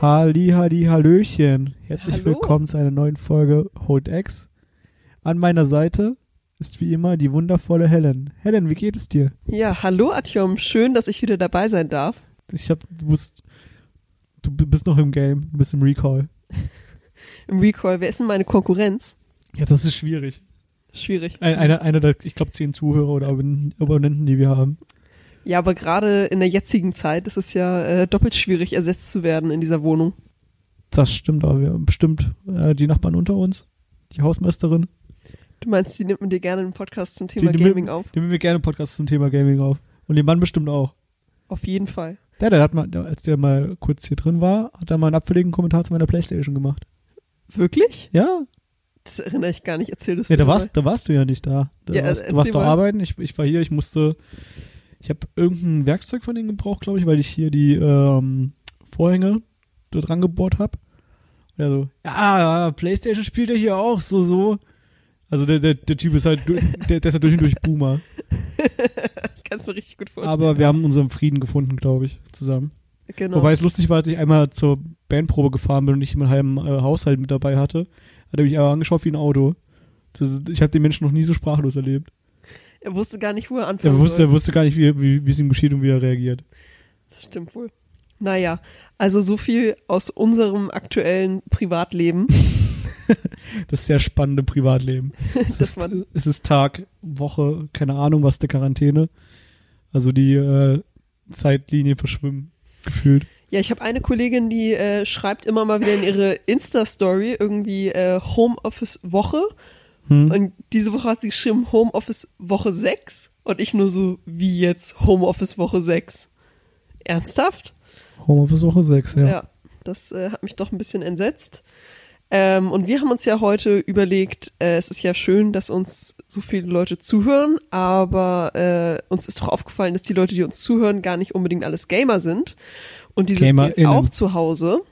Halli, Halli, Hallöchen. Herzlich Hallo. willkommen zu einer neuen Folge Hold X. An meiner Seite ist wie immer die wundervolle Helen. Helen, wie geht es dir? Ja, hallo Atjom, schön, dass ich wieder dabei sein darf. Ich hab, du bist, du bist noch im Game, du bist im Recall. Im Recall, wer ist denn meine Konkurrenz? Ja, das ist schwierig. Schwierig. Ein, einer, einer der, ich glaube, zehn Zuhörer oder Abon- Abonnenten, die wir haben. Ja, aber gerade in der jetzigen Zeit ist es ja äh, doppelt schwierig, ersetzt zu werden in dieser Wohnung. Das stimmt, aber wir haben bestimmt äh, die Nachbarn unter uns, die Hausmeisterin, Du meinst, die nimmt man dir gerne einen Podcast zum die, Thema die, Gaming mit, auf? die nehmen wir gerne Podcasts zum Thema Gaming auf. Und den Mann bestimmt auch. Auf jeden Fall. Der, der hat mal, als der mal kurz hier drin war, hat er mal einen abfälligen Kommentar zu meiner Playstation gemacht. Wirklich? Ja, Das erinnere ich gar nicht. Erzähl das ja da warst, da warst du ja nicht da. Da Ja, warst, du warst doch mal. arbeiten, ich, ich war hier, ich musste, ich habe irgendein Werkzeug von denen gebraucht, glaube ich, weil ich hier die ähm, Vorhänge dort rangebohrt habe. Und er so, ja, Playstation spielt er hier auch, so, so. Also der, der, der Typ ist halt, der, der ist ja durch und durch Boomer. Ich kann es mir richtig gut vorstellen. Aber wir haben unseren Frieden gefunden, glaube ich, zusammen. genau. Wobei es lustig war, als ich einmal zur Bandprobe gefahren bin und ich meinen halben äh, Haushalt mit dabei hatte, hat er mich aber angeschaut wie ein Auto. Das, ich habe den Menschen noch nie so sprachlos erlebt. Er wusste gar nicht, wo er anfangen Er wusste, soll. er wusste gar nicht, wie, wie, wie es ihm geschieht und wie er reagiert. Das stimmt wohl. Naja, also so viel aus unserem aktuellen Privatleben. Das sehr spannende Privatleben. Es, ist, es ist Tag, Woche, keine Ahnung, was der Quarantäne. Also die äh, Zeitlinie verschwimmen gefühlt. Ja, ich habe eine Kollegin, die äh, schreibt immer mal wieder in ihre Insta-Story irgendwie äh, Homeoffice-Woche. Hm? Und diese Woche hat sie geschrieben Homeoffice-Woche 6. Und ich nur so, wie jetzt Homeoffice-Woche 6? Ernsthaft? Homeoffice Woche 6, ja. Ja, das äh, hat mich doch ein bisschen entsetzt. Ähm, und wir haben uns ja heute überlegt, äh, es ist ja schön, dass uns so viele Leute zuhören, aber äh, uns ist doch aufgefallen, dass die Leute, die uns zuhören, gar nicht unbedingt alles Gamer sind. Und die sitzen jetzt auch zu Hause.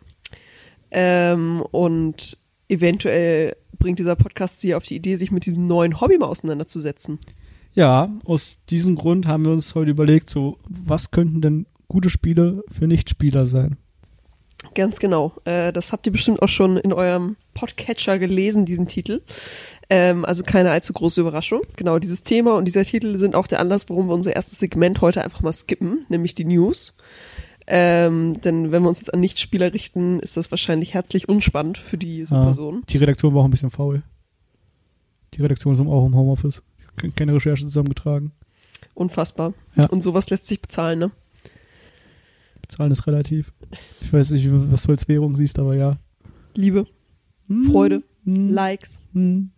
Ähm, und eventuell bringt dieser Podcast sie auf die Idee, sich mit diesem neuen Hobby mal auseinanderzusetzen. Ja, aus diesem Grund haben wir uns heute überlegt, so, was könnten denn gute Spiele für Nichtspieler sein? Ganz genau. Äh, das habt ihr bestimmt auch schon in eurem Podcatcher gelesen, diesen Titel. Ähm, also keine allzu große Überraschung. Genau, dieses Thema und dieser Titel sind auch der Anlass, warum wir unser erstes Segment heute einfach mal skippen, nämlich die News. Ähm, denn wenn wir uns jetzt an Nichtspieler richten, ist das wahrscheinlich herzlich unspannend für diese Ah. Person. Die Redaktion war auch ein bisschen faul. Die Redaktion ist auch im Homeoffice. Ke- Keine Recherche zusammengetragen. Unfassbar. Ja. Und sowas lässt sich bezahlen, ne? Bezahlen ist relativ. Ich weiß nicht, was du als Währung siehst, aber ja. Liebe, Hm, Freude, hm, Likes, hm.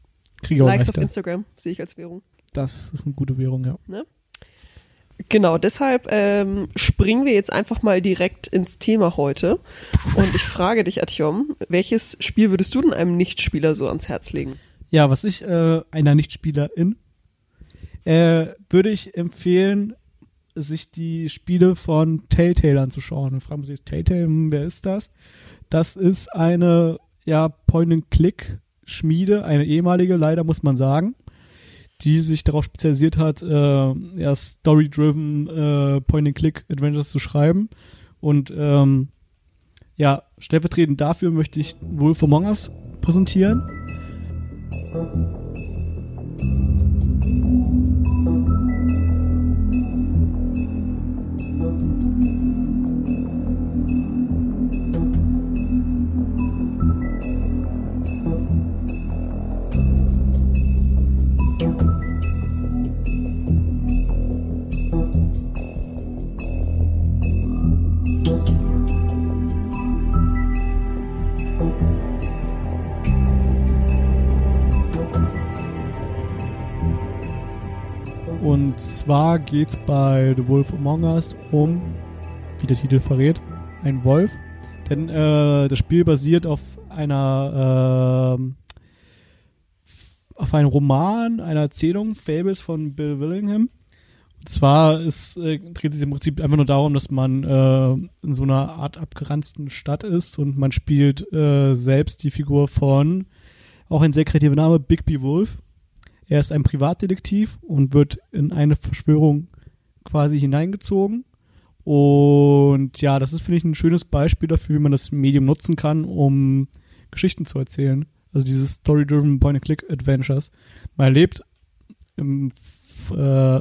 Kriege auch Likes auf leichter. Instagram sehe ich als Währung. Das ist eine gute Währung, ja. Genau, deshalb ähm, springen wir jetzt einfach mal direkt ins Thema heute. Und ich frage dich, Atjom, welches Spiel würdest du denn einem Nichtspieler so ans Herz legen? Ja, was ich äh, einer Nichtspielerin äh, würde ich empfehlen, sich die Spiele von Telltale anzuschauen. Dann fragen Sie sich, Telltale, hm, wer ist das? Das ist eine ja, Point-and-Click-Schmiede, eine ehemalige, leider muss man sagen, die sich darauf spezialisiert hat, äh, ja, Story-driven äh, Point-and-Click-Adventures zu schreiben. Und ähm, ja, stellvertretend dafür möchte ich Wolf Among Us präsentieren. Zwar geht's bei The Wolf Among Us um, wie der Titel verrät, ein Wolf. Denn äh, das Spiel basiert auf einer ähm, auf einem Roman, einer Erzählung, Fables von Bill Willingham. Und zwar ist, äh, dreht es sich im Prinzip einfach nur darum, dass man äh, in so einer Art abgeranzten Stadt ist und man spielt äh, selbst die Figur von, auch ein sehr kreativer Name, Bigby Wolf. Er ist ein Privatdetektiv und wird in eine Verschwörung quasi hineingezogen Und ja, das ist, finde ich, ein schönes Beispiel dafür, wie man das Medium nutzen kann, um Geschichten zu erzählen. Also diese Story-Driven Point-and-Click-Adventures. Man erlebt im äh,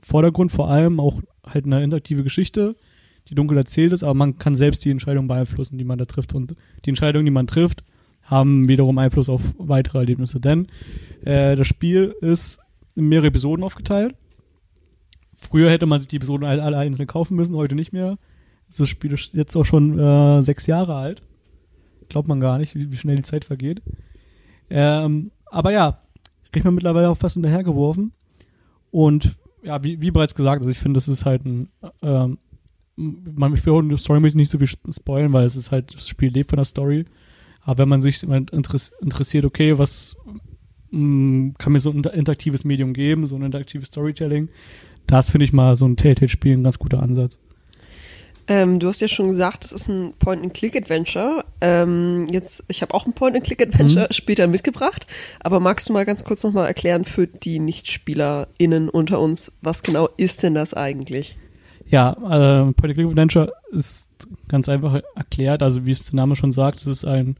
Vordergrund vor allem auch halt eine interaktive Geschichte, die dunkel erzählt ist, aber man kann selbst die Entscheidung beeinflussen, die man da trifft. Und die Entscheidungen, die man trifft, haben wiederum Einfluss auf weitere Erlebnisse. Denn äh, das Spiel ist in mehrere Episoden aufgeteilt. Früher hätte man sich die Episoden alle, alle einzeln kaufen müssen, heute nicht mehr. Das Spiel ist jetzt auch schon äh, sechs Jahre alt. Glaubt man gar nicht, wie, wie schnell die Zeit vergeht. Ähm, aber ja, kriegt man mittlerweile auch fast hinterhergeworfen. Und ja, wie, wie bereits gesagt, also ich finde, das ist halt ein, ähm, man, ich will storymäßig nicht so viel spoilen, weil es ist halt, das Spiel lebt von der Story. Aber wenn man sich interessiert, okay, was mh, mm, kann mir so ein interaktives Medium geben, so ein interaktives Storytelling, das finde ich mal so ein Telltale-Spiel ein ganz guter Ansatz. Ähm, du hast ja schon gesagt, es ist ein Point-and-Click-Adventure. Ähm, jetzt, ich habe auch ein Point-and-Click-Adventure mhm. später mitgebracht, aber magst du mal ganz kurz nochmal erklären für die NichtspielerInnen unter uns, was genau ist denn das eigentlich? Ja, äh, Point-and-Click-Adventure ist ganz einfach erklärt, also wie es der Name schon sagt, es ist ein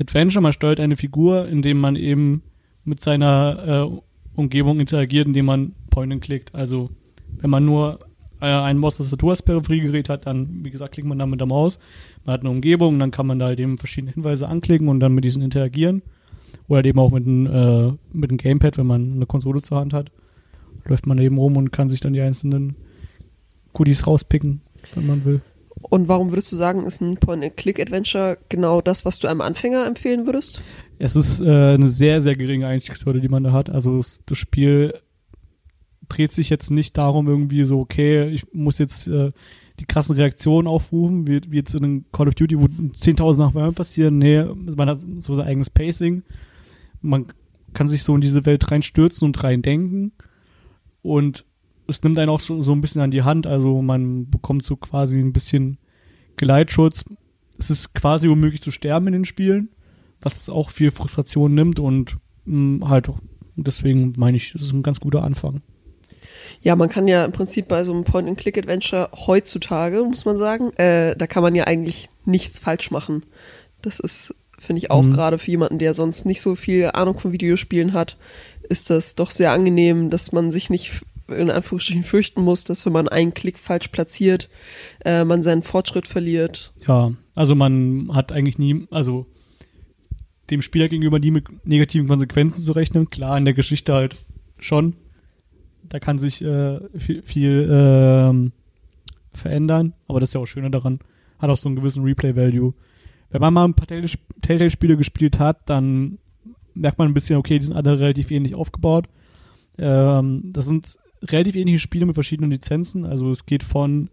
Adventure, man steuert eine Figur, indem man eben mit seiner äh, Umgebung interagiert, indem man Point-and-Clickt. Also wenn man nur äh, ein Maustastatur als Peripheriegerät hat, dann, wie gesagt, klickt man da mit der Maus. Man hat eine Umgebung, dann kann man da halt eben verschiedene Hinweise anklicken und dann mit diesen interagieren. Oder halt eben auch mit einem, äh, mit einem Gamepad, wenn man eine Konsole zur Hand hat. Läuft man eben rum und kann sich dann die einzelnen Goodies rauspicken, wenn man will. Und warum würdest du sagen, ist ein Point-and-Click-Adventure genau das, was du einem Anfänger empfehlen würdest? Es ist äh, eine sehr, sehr geringe Einstiegshürde, die man da hat. Also es, das Spiel dreht sich jetzt nicht darum, irgendwie so, okay, ich muss jetzt äh, die krassen Reaktionen aufrufen, wie, wie jetzt in einem Call of Duty, wo 10.000 Nachbarn passieren. Nee, man hat so sein eigenes Pacing. Man kann sich so in diese Welt reinstürzen und reindenken. Und es nimmt einen auch so, so ein bisschen an die Hand. Also man bekommt so quasi ein bisschen Geleitschutz. Es ist quasi unmöglich zu sterben in den Spielen, was auch viel Frustration nimmt und mh, halt deswegen meine ich, das ist ein ganz guter Anfang. Ja, man kann ja im Prinzip bei so einem Point-and-Click-Adventure heutzutage, muss man sagen, äh, da kann man ja eigentlich nichts falsch machen. Das ist, finde ich auch mhm. gerade für jemanden, der sonst nicht so viel Ahnung von Videospielen hat, ist das doch sehr angenehm, dass man sich nicht in Anführungsstrichen fürchten muss, dass wenn man einen Klick falsch platziert, äh, man seinen Fortschritt verliert. Ja, also man hat eigentlich nie, also dem Spieler gegenüber nie mit negativen Konsequenzen zu rechnen. Klar, in der Geschichte halt schon da kann sich äh, viel, viel ähm, verändern, aber das ist ja auch schöner daran. Hat auch so einen gewissen Replay-Value. Wenn man mal ein paar Telltale-Spiele gespielt hat, dann merkt man ein bisschen, okay, die sind alle relativ ähnlich aufgebaut. Ähm, das sind relativ ähnliche Spiele mit verschiedenen Lizenzen. Also es geht von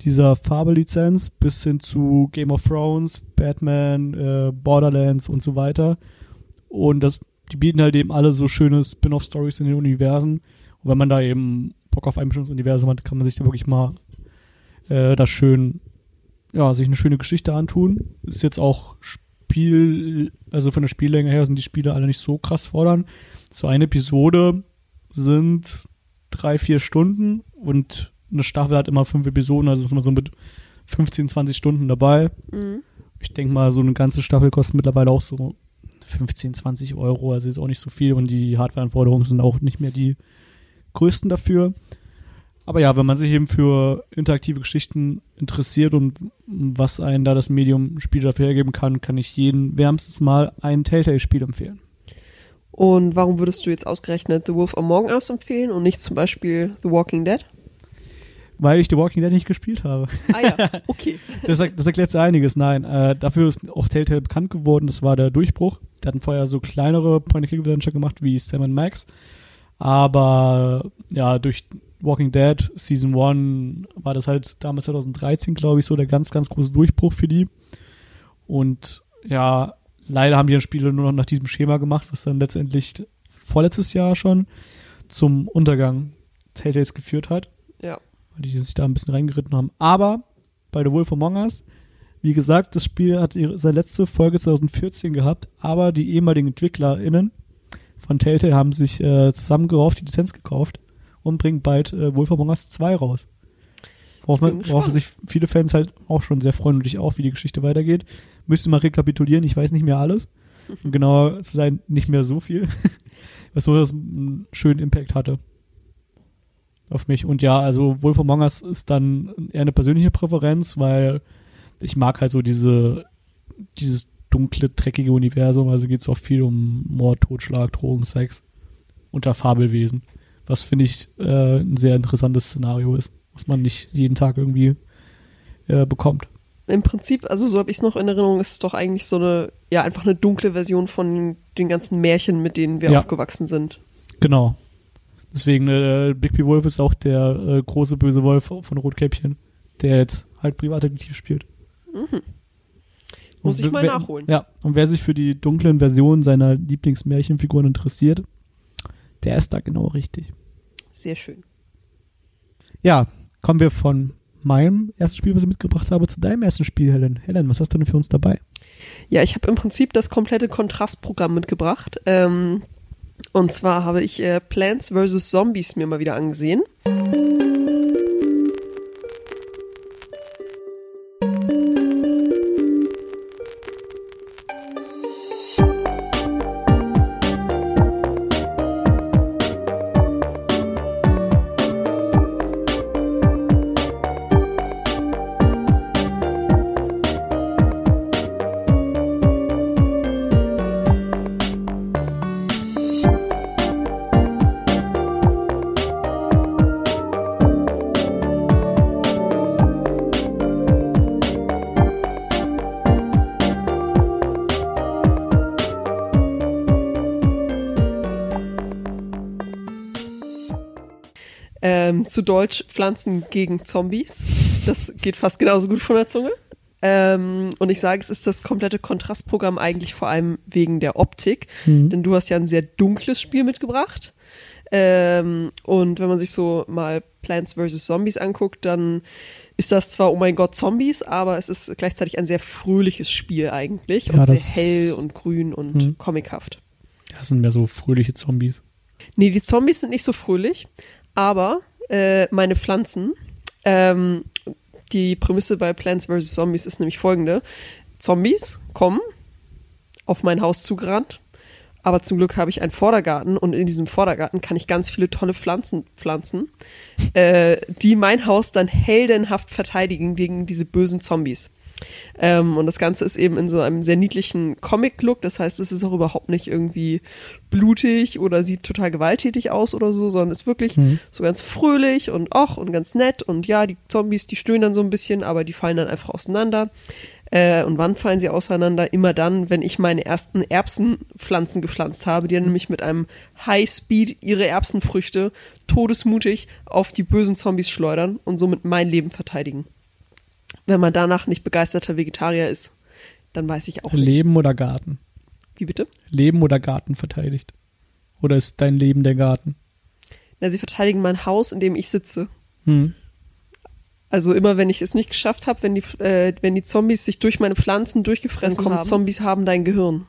dieser Farbe-Lizenz bis hin zu Game of Thrones, Batman, äh, Borderlands und so weiter. Und das, die bieten halt eben alle so schöne Spin-off-Stories in den Universen, und wenn man da eben Bock auf ein bestimmtes Universum hat, kann man sich da wirklich mal äh, das schön, ja, sich eine schöne Geschichte antun. Ist jetzt auch Spiel, also von der Spiellänge her sind die Spiele alle nicht so krass fordern. So eine Episode sind drei, vier Stunden und eine Staffel hat immer fünf Episoden, also ist immer so mit 15, 20 Stunden dabei. Mhm. Ich denke mal, so eine ganze Staffel kostet mittlerweile auch so 15, 20 Euro, also ist auch nicht so viel und die Hardwareanforderungen sind auch nicht mehr die größten dafür. Aber ja, wenn man sich eben für interaktive Geschichten interessiert und was einen da das Medium Spiel dafür hergeben kann, kann ich jeden wärmstens mal ein Telltale-Spiel empfehlen. Und warum würdest du jetzt ausgerechnet The Wolf Among Us empfehlen und nicht zum Beispiel The Walking Dead? Weil ich The Walking Dead nicht gespielt habe. Ah ja, okay. das, das erklärt so einiges. Nein, äh, dafür ist auch Telltale bekannt geworden. Das war der Durchbruch. Die hatten vorher so kleinere Point-and-Click-Adventure gemacht wie Sam Max. Aber ja, durch Walking Dead Season 1 war das halt damals 2013, glaube ich, so der ganz, ganz große Durchbruch für die. Und ja, leider haben die dann Spiele nur noch nach diesem Schema gemacht, was dann letztendlich vorletztes Jahr schon zum Untergang Telltales geführt hat. Ja. Weil die sich da ein bisschen reingeritten haben. Aber bei The Wolf Among Us, wie gesagt, das Spiel hat ihre, seine letzte Folge 2014 gehabt, aber die ehemaligen EntwicklerInnen von Telltale haben sich äh, zusammengerauft, die Lizenz gekauft und bringen bald äh, Wolf Among Us 2 raus. Worauf, man, worauf sich viele Fans halt auch schon sehr freuen und ich auch, wie die Geschichte weitergeht. Müsste mal rekapitulieren, ich weiß nicht mehr alles. Um genauer zu sein, nicht mehr so viel. Was nur das einen schönen Impact hatte. Auf mich. Und ja, also Wolf Among Us ist dann eher eine persönliche Präferenz, weil ich mag halt so diese, dieses dunkle, dreckige Universum. Also geht es auch viel um Mord, Totschlag, Drogen, Sex unter Fabelwesen. Was finde ich äh, ein sehr interessantes Szenario ist, was man nicht jeden Tag irgendwie äh, bekommt. Im Prinzip, also so habe ich es noch in Erinnerung, ist es doch eigentlich so eine, ja, einfach eine dunkle Version von den ganzen Märchen, mit denen wir Ja. aufgewachsen sind. Genau. Deswegen, äh, Bigby Wolf ist auch der äh, große böse Wolf von Rotkäppchen, der jetzt halt Privatdetektiv spielt. Muss Und ich mal wer- nachholen. Ja, und wer sich für die dunklen Versionen seiner Lieblingsmärchenfiguren interessiert, der ist da genau richtig. Sehr schön. Ja, kommen wir von meinem ersten Spiel, was ich mitgebracht habe, zu deinem ersten Spiel, Helen. Helen, was hast du denn für uns dabei? Ja, ich habe im Prinzip das komplette Kontrastprogramm mitgebracht. Ähm, und zwar habe ich äh, Plants vs. Zombies mir mal wieder angesehen. Zu Deutsch Pflanzen gegen Zombies. Das geht fast genauso gut von der Zunge. Ähm, und ich sage, es ist das komplette Kontrastprogramm eigentlich vor allem wegen der Optik. Mhm. Denn du hast ja ein sehr dunkles Spiel mitgebracht. Ähm, und wenn man sich so mal Plants vs. Zombies anguckt, dann ist das zwar, oh mein Gott, Zombies, aber es ist gleichzeitig ein sehr fröhliches Spiel eigentlich Ja, und sehr hell und grün und Mhm. comichaft. Das sind mehr so fröhliche Zombies. Nee, die Zombies sind nicht so fröhlich, aber äh, meine Pflanzen, ähm, die Prämisse bei Plants vs. Zombies ist nämlich folgende. Zombies kommen auf mein Haus zugerannt, aber zum Glück habe ich einen Vordergarten und in diesem Vordergarten kann ich ganz viele tolle Pflanzen pflanzen, äh, die mein Haus dann heldenhaft verteidigen gegen diese bösen Zombies. Ähm, und das Ganze ist eben in so einem sehr niedlichen Comic-Look. Das heißt, es ist auch überhaupt nicht irgendwie blutig oder sieht total gewalttätig aus oder so, sondern ist wirklich Mhm. so ganz fröhlich und och und ganz nett. Und ja, die Zombies, die stöhnen dann so ein bisschen, aber die fallen dann einfach auseinander. Äh, und wann fallen sie auseinander? Immer dann, wenn ich meine ersten Erbsenpflanzen gepflanzt habe, die dann nämlich mit einem Highspeed ihre Erbsenfrüchte todesmutig auf die bösen Zombies schleudern und somit mein Leben verteidigen. Wenn man danach nicht begeisterter Vegetarier ist, dann weiß ich auch nicht. Leben oder Garten? Wie bitte? Leben oder Garten verteidigt? Oder ist dein Leben der Garten? Na, sie verteidigen mein Haus, in dem ich sitze. Hm. Also immer, wenn ich es nicht geschafft habe, wenn die, äh, wenn die Zombies sich durch meine Pflanzen durchgefressen kommen haben, Zombies haben dein Gehirn.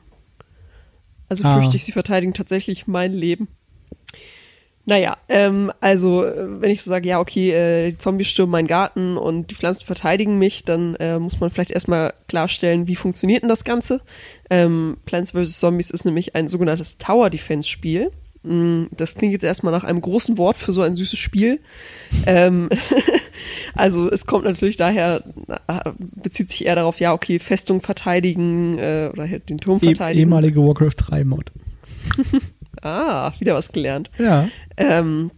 Also Ah. fürchte ich, sie verteidigen tatsächlich mein Leben. Naja, ähm, also äh, wenn ich so sage, ja, okay, äh, die Zombies stürmen meinen Garten und die Pflanzen verteidigen mich, dann äh, muss man vielleicht erstmal klarstellen, wie funktioniert denn das Ganze. Ähm, Plants vs. Zombies ist nämlich ein sogenanntes Tower Defense Spiel. Mm, Das klingt jetzt erstmal nach einem großen Wort für so ein süßes Spiel. ähm, also es kommt natürlich daher, bezieht sich eher darauf, ja, okay, Festung verteidigen äh, oder halt den Turm Eh verteidigen. ehemalige Warcraft 3 Mod. ah, wieder was gelernt. Ja. Ähm,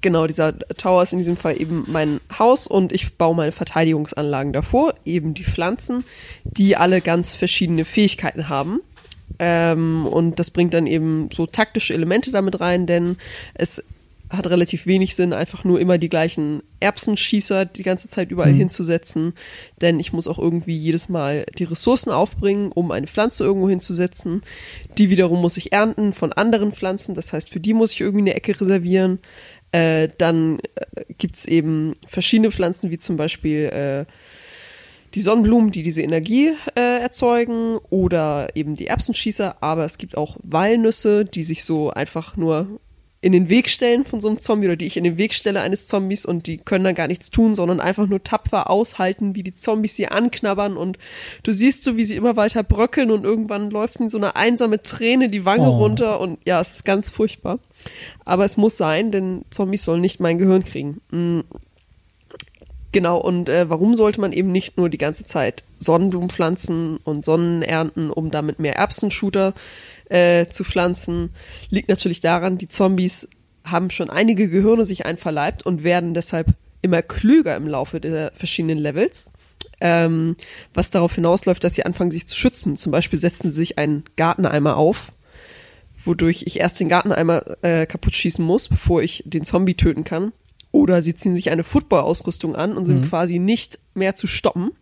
genau, dieser Tower ist in diesem Fall eben mein Haus und ich baue meine Verteidigungsanlagen davor, eben die Pflanzen, die alle ganz verschiedene Fähigkeiten haben. Ähm, und das bringt dann eben so taktische Elemente damit rein, denn es hat relativ wenig Sinn, einfach nur immer die gleichen Erbsenschießer die ganze Zeit überall Mhm. hinzusetzen, denn ich muss auch irgendwie jedes Mal die Ressourcen aufbringen, um eine Pflanze irgendwo hinzusetzen. Die wiederum muss ich ernten von anderen Pflanzen, das heißt, für die muss ich irgendwie eine Ecke reservieren. Äh, dann äh, gibt's eben verschiedene Pflanzen, wie zum Beispiel äh, die Sonnenblumen, die diese Energie äh, erzeugen oder eben die Erbsenschießer, aber es gibt auch Walnüsse, die sich so einfach nur in den Weg stellen von so einem Zombie oder die ich in den Weg stelle eines Zombies und die können dann gar nichts tun, sondern einfach nur tapfer aushalten, wie die Zombies sie anknabbern und du siehst so, wie sie immer weiter bröckeln und irgendwann läuft ihnen so eine einsame Träne die Wange Oh. runter und ja, es ist ganz furchtbar. Aber es muss sein, denn Zombies sollen nicht mein Gehirn kriegen. Mm. Genau, und äh, warum sollte man eben nicht nur die ganze Zeit Sonnenblumen pflanzen und Sonnen ernten, um damit mehr Erbsenshooter äh, zu pflanzen? Liegt natürlich daran, die Zombies haben schon einige Gehirne sich einverleibt und werden deshalb immer klüger im Laufe der verschiedenen Levels. Ähm, was darauf hinausläuft, dass sie anfangen, sich zu schützen. Zum Beispiel setzen sie sich einen Garteneimer auf, wodurch ich erst den Garteneimer äh, kaputt schießen muss, bevor ich den Zombie töten kann. Oder sie ziehen sich eine Football-Ausrüstung an und sind quasi nicht mehr zu stoppen.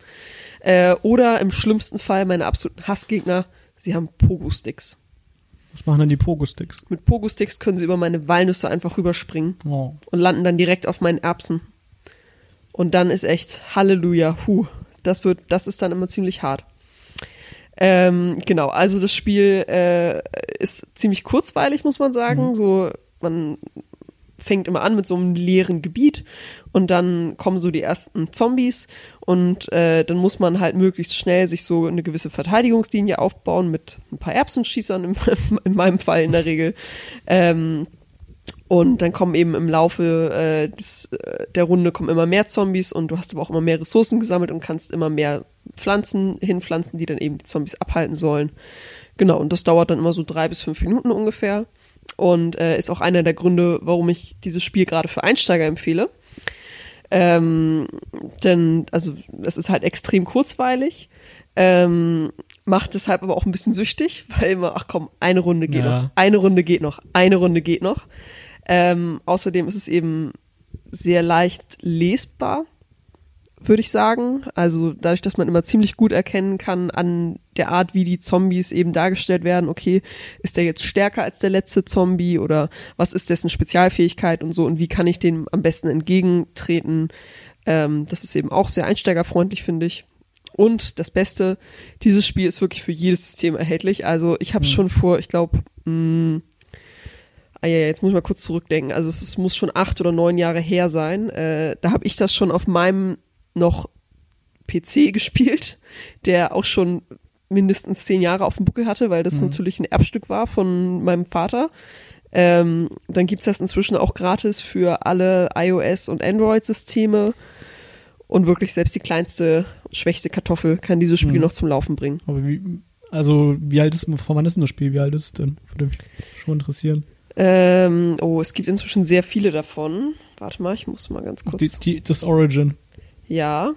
Äh, oder im schlimmsten Fall meine absoluten Hassgegner, sie haben Pogo-Sticks. Was machen dann die Pogo-Sticks? Mit Pogo-Sticks können sie über meine Walnüsse einfach rüberspringen Oh. und landen dann direkt auf meinen Erbsen. Und dann ist echt Halleluja, hu. Das wird, das ist dann immer ziemlich hart. Ähm, genau, also das Spiel äh, ist ziemlich kurzweilig, muss man sagen. So, man fängt immer an mit so einem leeren Gebiet und dann kommen so die ersten Zombies und äh, dann muss man halt möglichst schnell sich so eine gewisse Verteidigungslinie aufbauen mit ein paar Erbsenschießern, in, in meinem Fall in der Regel. Ähm, und dann kommen eben im Laufe äh, des, äh, der Runde kommen immer mehr Zombies und du hast aber auch immer mehr Ressourcen gesammelt und kannst immer mehr Pflanzen hinpflanzen, die dann eben die Zombies abhalten sollen. Genau, und das dauert dann immer so drei bis fünf Minuten ungefähr. Und äh, ist auch einer der Gründe, warum ich dieses Spiel gerade für Einsteiger empfehle. Ähm, denn, also, es ist halt extrem kurzweilig. Ähm, macht deshalb aber auch ein bisschen süchtig, weil immer, ach komm, eine Runde geht Ja. noch, eine Runde geht noch, eine Runde geht noch. Ähm, außerdem ist es eben sehr leicht lesbar, würde ich sagen. Also dadurch, dass man immer ziemlich gut erkennen kann an der Art, wie die Zombies eben dargestellt werden, okay, ist der jetzt stärker als der letzte Zombie oder was ist dessen Spezialfähigkeit und so und wie kann ich dem am besten entgegentreten. Ähm, das ist eben auch sehr einsteigerfreundlich, finde ich. Und das Beste, dieses Spiel ist wirklich für jedes System erhältlich. Also ich habe es schon vor, ich glaube, Ah ja, jetzt muss ich mal kurz zurückdenken. Also es ist, muss schon acht oder neun Jahre her sein. Äh, da habe ich das schon auf meinem noch PC gespielt, der auch schon mindestens zehn Jahre auf dem Buckel hatte, weil das natürlich ein Erbstück war von meinem Vater. Ähm, dann gibt's das inzwischen auch gratis für alle iOS- und Android-Systeme. Und wirklich selbst die kleinste, schwächste Kartoffel kann dieses Spiel Mhm. noch zum Laufen bringen. Aber wie, also, wie alt ist, von wann ist denn das Spiel? Wie alt ist es denn? Würde mich schon interessieren. Ähm, oh, es gibt inzwischen sehr viele davon. Warte mal, ich muss mal ganz kurz. Die, die, das Origin. Ja.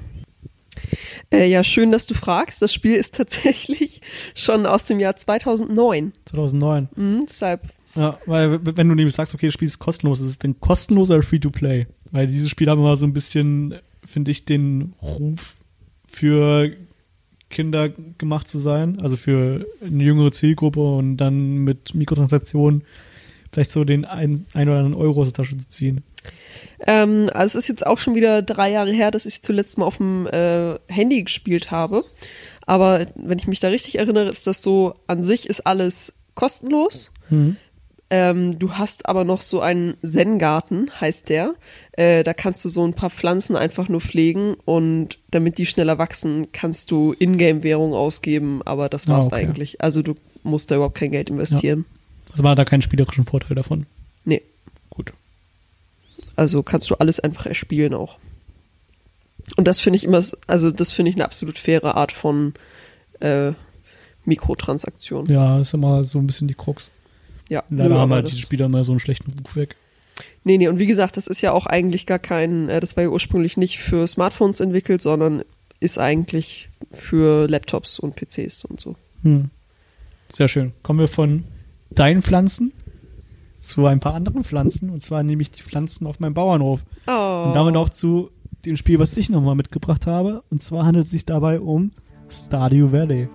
Äh, ja, schön, dass du fragst. Das Spiel ist tatsächlich schon aus dem Jahr 2009. 2009. Mhm, deshalb, Ja, weil wenn du nämlich sagst, okay, das Spiel ist kostenlos, ist es denn kostenlos oder Free-to-Play? Weil dieses Spiel haben immer so ein bisschen, finde ich, den Ruf für Kinder gemacht zu sein, also für eine jüngere Zielgruppe und dann mit Mikrotransaktionen vielleicht so den ein, ein oder anderen Euro aus der Tasche zu ziehen. Ähm, also es ist jetzt auch schon wieder drei Jahre her, dass ich zuletzt mal auf dem äh, Handy gespielt habe. Aber wenn ich mich da richtig erinnere, ist das so, an sich ist alles kostenlos. Ähm, du hast aber noch so einen Zen-Garten, heißt der. Äh, da kannst du so ein paar Pflanzen einfach nur pflegen und damit die schneller wachsen, kannst du Ingame-Währung ausgeben, aber das Ah, war's okay. eigentlich. Also du musst da überhaupt kein Geld investieren. Also man hat da keinen spielerischen Vorteil davon. Also kannst du alles einfach erspielen auch. Und das finde ich immer, also das finde ich eine absolut faire Art von äh, Mikrotransaktion. Ja, ist immer so ein bisschen die Krux. Ja, Leider haben halt diese Spieler immer so einen schlechten Ruf weg. Nee, nee, und wie gesagt, das ist ja auch eigentlich gar kein, äh, das war ja ursprünglich nicht für Smartphones entwickelt, sondern ist eigentlich für Laptops und PCs und so. Hm. Sehr schön. Kommen wir von deinen Pflanzen zu ein paar anderen Pflanzen, und zwar nämlich die Pflanzen auf meinem Bauernhof. Oh. Und damit auch zu dem Spiel, was ich nochmal mitgebracht habe. Und zwar handelt es sich dabei um Stardew Valley.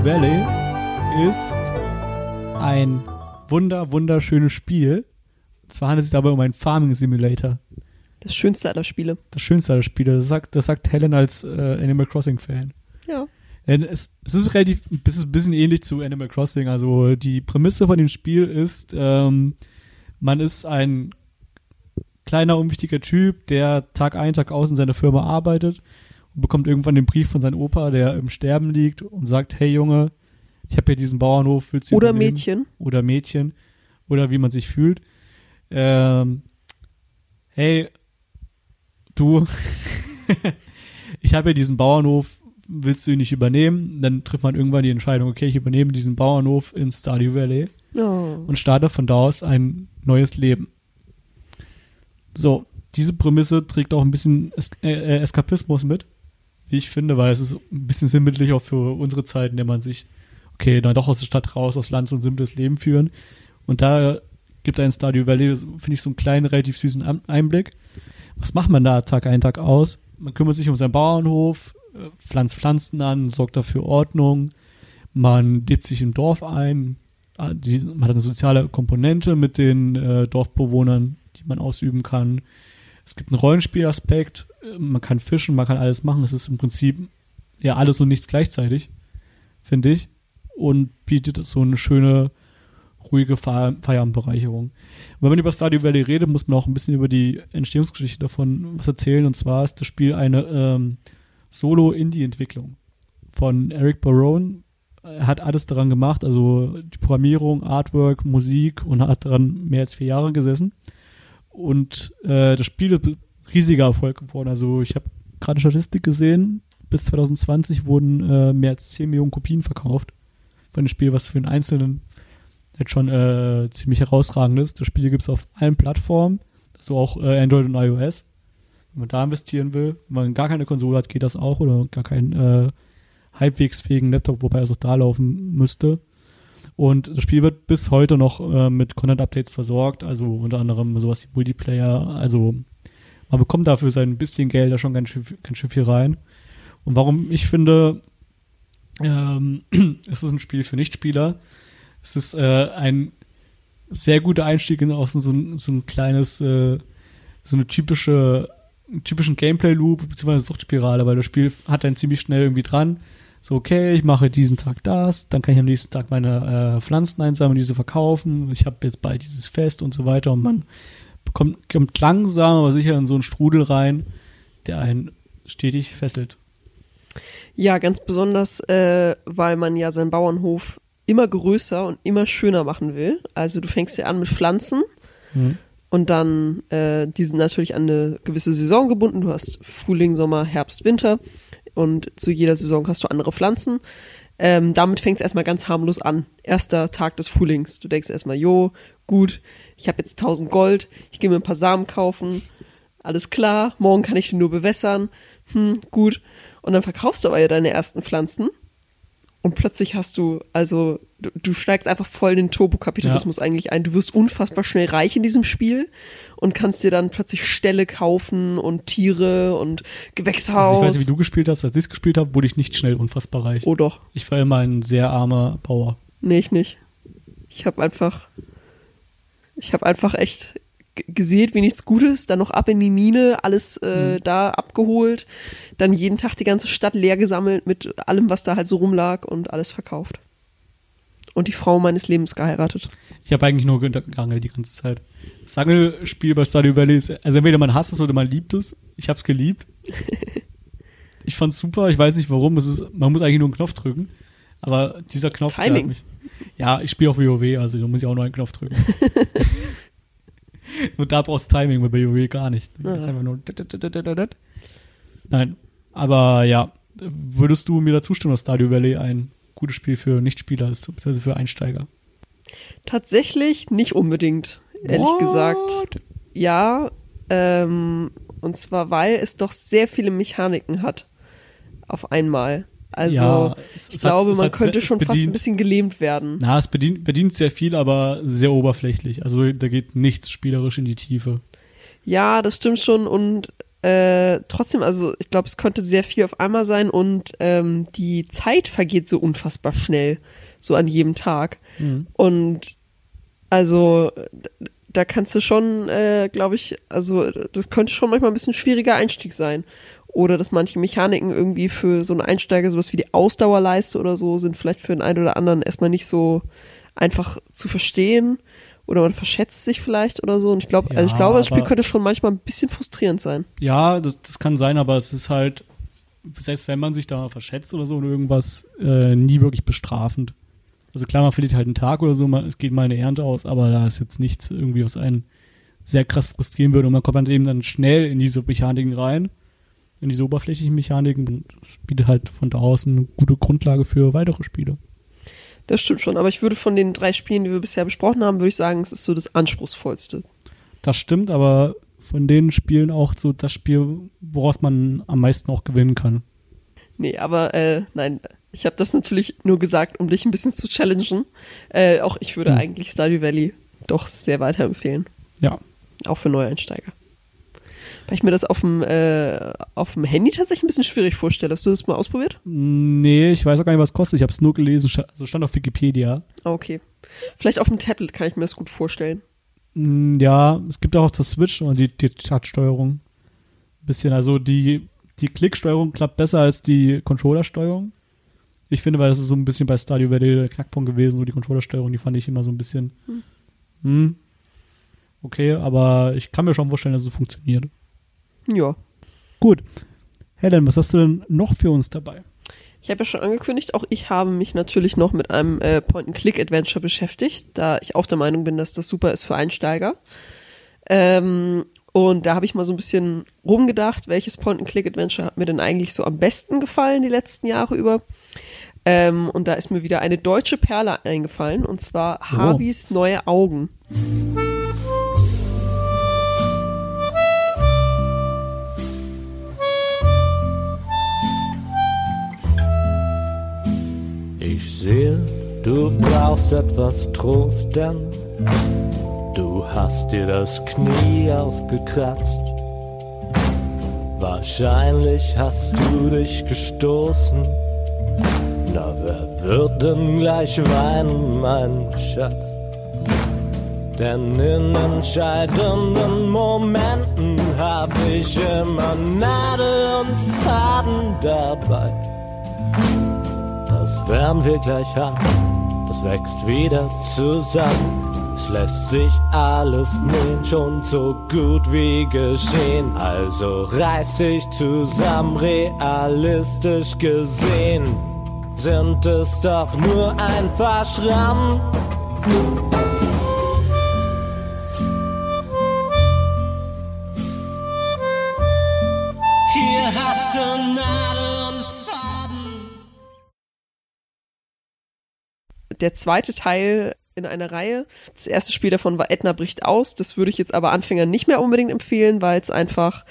Stardew Valley ist ein wunder, wunderschönes Spiel. Und zwar handelt es sich dabei um einen Farming Simulator. Das schönste aller Spiele. Das schönste aller Spiele. Das sagt, das sagt Helen als äh, Animal Crossing-Fan. Ja. Es, es ist relativ, es ist ein bisschen ähnlich zu Animal Crossing. Also die Prämisse von dem Spiel ist, ähm, man ist ein kleiner, unwichtiger Typ, der Tag ein, Tag aus in seiner Firma arbeitet bekommt irgendwann den Brief von seinem Opa, der im Sterben liegt und sagt, hey Junge, ich habe hier diesen Bauernhof, willst du Oder übernehmen? Mädchen. Oder Mädchen. Oder wie man sich fühlt. Ähm, hey, du, ich habe hier diesen Bauernhof, willst du ihn nicht übernehmen? Dann trifft man irgendwann die Entscheidung, okay, ich übernehme diesen Bauernhof in Stardew Valley Oh. und starte von da aus ein neues Leben. So, diese Prämisse trägt auch ein bisschen es äh, äh, Eskapismus mit, wie ich finde, weil es ist ein bisschen sinnbildlich auch für unsere Zeiten, in der man sich, okay, dann doch aus der Stadt raus, aus Land so ein simples Leben führen. Und da gibt ein Stardew Valley, finde ich, so einen kleinen, relativ süßen Einblick. Was macht man da Tag ein, Tag aus? Man kümmert sich um seinen Bauernhof, äh, pflanzt Pflanzen an, sorgt dafür Ordnung, man lebt sich im Dorf ein, Ah, man hat eine soziale Komponente mit den äh, Dorfbewohnern, die man ausüben kann. Es gibt einen Rollenspielaspekt, äh, man kann fischen, man kann alles machen. Es ist im Prinzip ja alles und nichts gleichzeitig, finde ich. Und bietet so eine schöne, ruhige Feier Feierabendbereicherung. Und wenn man über Stardew Valley redet, muss man auch ein bisschen über die Entstehungsgeschichte davon was erzählen. Und zwar ist das Spiel eine ähm, Solo-Indie-Entwicklung von Eric Barone. Er hat alles daran gemacht, also die Programmierung, Artwork, Musik und hat daran mehr als vier Jahre gesessen. Und äh, das Spiel ist riesiger Erfolg geworden. Also ich habe gerade Statistik gesehen, bis 2020 wurden äh, mehr als 10 Millionen Kopien verkauft von dem Spiel, was für einen Einzelnen jetzt schon äh, ziemlich herausragend ist. Das Spiel gibt es auf allen Plattformen, also auch äh, Android und iOS. Wenn man da investieren will, wenn man gar keine Konsole hat, geht das auch oder gar keinen äh, halbwegs fähigen Laptop, wobei es auch da laufen müsste. Und das Spiel wird bis heute noch äh, mit Content-Updates versorgt, also unter anderem sowas wie Multiplayer. Also man bekommt dafür sein bisschen Geld da schon ganz schön, ganz schön viel rein. Und warum ich finde, ähm, es ist ein Spiel für Nichtspieler. Es ist äh, ein sehr guter Einstieg in auch so, ein- so ein kleines, äh, so eine typische, einen typischen Gameplay-Loop beziehungsweise Suchtspirale, weil das Spiel hat dann ziemlich schnell irgendwie dran. So, okay, ich mache diesen Tag das, dann kann ich am nächsten Tag meine äh, Pflanzen einsammeln, diese verkaufen. Ich habe jetzt bald dieses Fest und so weiter und man bekommt, kommt langsam, aber sicher in so einen Strudel rein, der einen stetig fesselt. Ja, ganz besonders, äh, weil man ja seinen Bauernhof immer größer und immer schöner machen will. Also du fängst ja an mit Pflanzen Mhm. und dann, äh, die sind natürlich an eine gewisse Saison gebunden. Du hast Frühling, Sommer, Herbst, Winter und zu jeder Saison hast du andere Pflanzen. Ähm, damit fängt es erstmal ganz harmlos an. Erster Tag des Frühlings. Du denkst erstmal, jo, gut, ich habe jetzt 1000 Gold, ich gehe mir ein paar Samen kaufen, alles klar, morgen kann ich den nur bewässern, hm, gut. Und dann verkaufst du aber ja deine ersten Pflanzen und plötzlich hast du, also du, du steigst einfach voll in den Turbokapitalismus eigentlich ein. Du wirst unfassbar schnell reich in diesem Spiel und kannst dir dann plötzlich Ställe kaufen und Tiere und Gewächshaus. Also ich weiß nicht, wie du gespielt hast. Als ich es gespielt habe, wurde ich nicht schnell unfassbar reich. oh doch, Ich war immer ein sehr armer Bauer. nee, ich nicht. Ich habe einfach, ich habe einfach echt g- gesät wie nichts Gutes, dann noch ab in die Mine, alles äh, Mhm. da abgeholt, dann jeden Tag die ganze Stadt leer gesammelt mit allem, was da halt so rumlag und alles verkauft. Und die Frau meines Lebens geheiratet. Ich habe eigentlich nur geangelt die ganze Zeit. Das Angelspiel bei Stardew Valley ist, also entweder man hasst es oder man liebt es. Ich habe es geliebt. Ich fand's super. Ich weiß nicht warum. Es ist, man muss eigentlich nur einen Knopf drücken. Aber dieser Knopf, der Timing. hat mich. Ja, ich spiele auch WoW, also da muss ich auch nur einen Knopf drücken. Und da brauchst Timing, bei WoW gar nicht. Das ist Ah. einfach nur. Nein, aber ja, würdest du mir dazu stimmen, dass Stardew Valley ein gutes Spiel für Nichtspieler ist, beziehungsweise für Einsteiger? Tatsächlich nicht unbedingt, ehrlich What? gesagt. Ja, ähm, und zwar, weil es doch sehr viele Mechaniken hat. Auf einmal. Also, Ja, es- ich es glaube, man könnte sehr- schon es fast ein bedient- bisschen gelähmt werden. Na, es bedient, bedient sehr viel, aber sehr oberflächlich. Also da geht nichts spielerisch in die Tiefe. Ja, das stimmt schon und äh, trotzdem, also ich glaube, es könnte sehr viel auf einmal sein und ähm, die Zeit vergeht so unfassbar schnell, so an jedem Tag. Mhm. Und also da kannst du schon, äh, glaube ich, also das könnte schon manchmal ein bisschen schwieriger Einstieg sein. Oder dass manche Mechaniken irgendwie für so einen Einsteiger, sowas wie die Ausdauerleiste oder so, sind vielleicht für den einen oder anderen erstmal nicht so einfach zu verstehen. Oder man verschätzt sich vielleicht oder so. Und ich glaube, also ich Ja, glaube, das Spiel könnte schon manchmal ein bisschen frustrierend sein. Ja, das, das kann sein, aber es ist halt, selbst wenn man sich da verschätzt oder so oder irgendwas, äh, nie wirklich bestrafend. Also klar, man verliert halt einen Tag oder so, man, es geht mal eine Ernte aus, aber da ist jetzt nichts irgendwie, was einen sehr krass frustrieren würde. Und man kommt dann eben dann schnell in diese Mechaniken rein, in diese oberflächlichen Mechaniken und bietet halt von da aus eine gute Grundlage für weitere Spiele. Das stimmt schon, aber ich würde von den drei Spielen, die wir bisher besprochen haben, würde ich sagen, es ist so das anspruchsvollste. Das stimmt, aber von den Spielen auch so das Spiel, woraus man am meisten auch gewinnen kann. Nee, aber äh, nein, ich habe das natürlich nur gesagt, um dich ein bisschen zu challengen. Äh, auch ich würde Hm. eigentlich Stardew Valley doch sehr weiterempfehlen, Ja, auch für Neueinsteiger. Weil ich mir das auf dem, äh, auf dem Handy tatsächlich ein bisschen schwierig vorstelle. Hast du das mal ausprobiert? Nee, ich weiß auch gar nicht, was es kostet. Ich habe es nur gelesen, sta- also stand auf Wikipedia. Okay. Vielleicht auf dem Tablet kann ich mir das gut vorstellen. Mm, Ja, es gibt auch auf der Switch und die, die Touch-Steuerung. Ein bisschen, also die, die Klicksteuerung klappt besser als die Controllersteuerung. Ich finde, weil das ist so ein bisschen bei Stadio Valley der Knackpunkt gewesen, so die Controllersteuerung, die fand ich immer so ein bisschen. Hm. Okay, aber ich kann mir schon vorstellen, dass es funktioniert. Ja. Gut. Helen, was hast du denn noch für uns dabei? Ich habe ja schon angekündigt, auch ich habe mich natürlich noch mit einem äh, Point-and-Click-Adventure beschäftigt, da ich auch der Meinung bin, dass das super ist für Einsteiger. Ähm, und da habe ich mal so ein bisschen rumgedacht, welches Point-and-Click-Adventure hat mir denn eigentlich so am besten gefallen die letzten Jahre über. Ähm, und da ist mir wieder eine deutsche Perle eingefallen, und zwar Oh. Harveys neue Augen. Ich sehe, du brauchst etwas Trost, denn du hast dir das Knie aufgekratzt. Wahrscheinlich hast du dich gestoßen. Na, wer wird denn gleich weinen, mein Schatz? Denn in entscheidenden Momenten hab ich immer Nadel und Faden dabei. Das werden wir gleich haben, das wächst wieder zusammen. Es lässt sich alles nähen, schon so gut wie geschehen. Also reiß dich zusammen, realistisch gesehen. Sind es doch nur ein paar Schrammen. Der zweite Teil in einer Reihe. Das erste Spiel davon war Edna bricht aus. Das würde ich jetzt aber Anfängern nicht mehr unbedingt empfehlen, weil es einfach,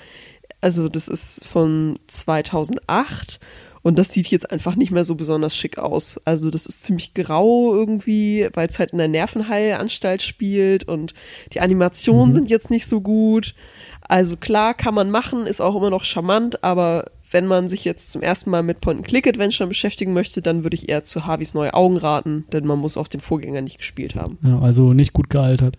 also das ist von 2008 und das sieht jetzt einfach nicht mehr so besonders schick aus. Also das ist ziemlich grau irgendwie, weil es halt in einer Nervenheilanstalt spielt und die Animationen sind jetzt nicht so gut. Also klar kann man machen, ist auch immer noch charmant, aber wenn man sich jetzt zum ersten Mal mit Point-and-Click-Adventure beschäftigen möchte, dann würde ich eher zu Harveys neue Augen raten, denn man muss auch den Vorgänger nicht gespielt haben. Ja, also nicht gut gealtert.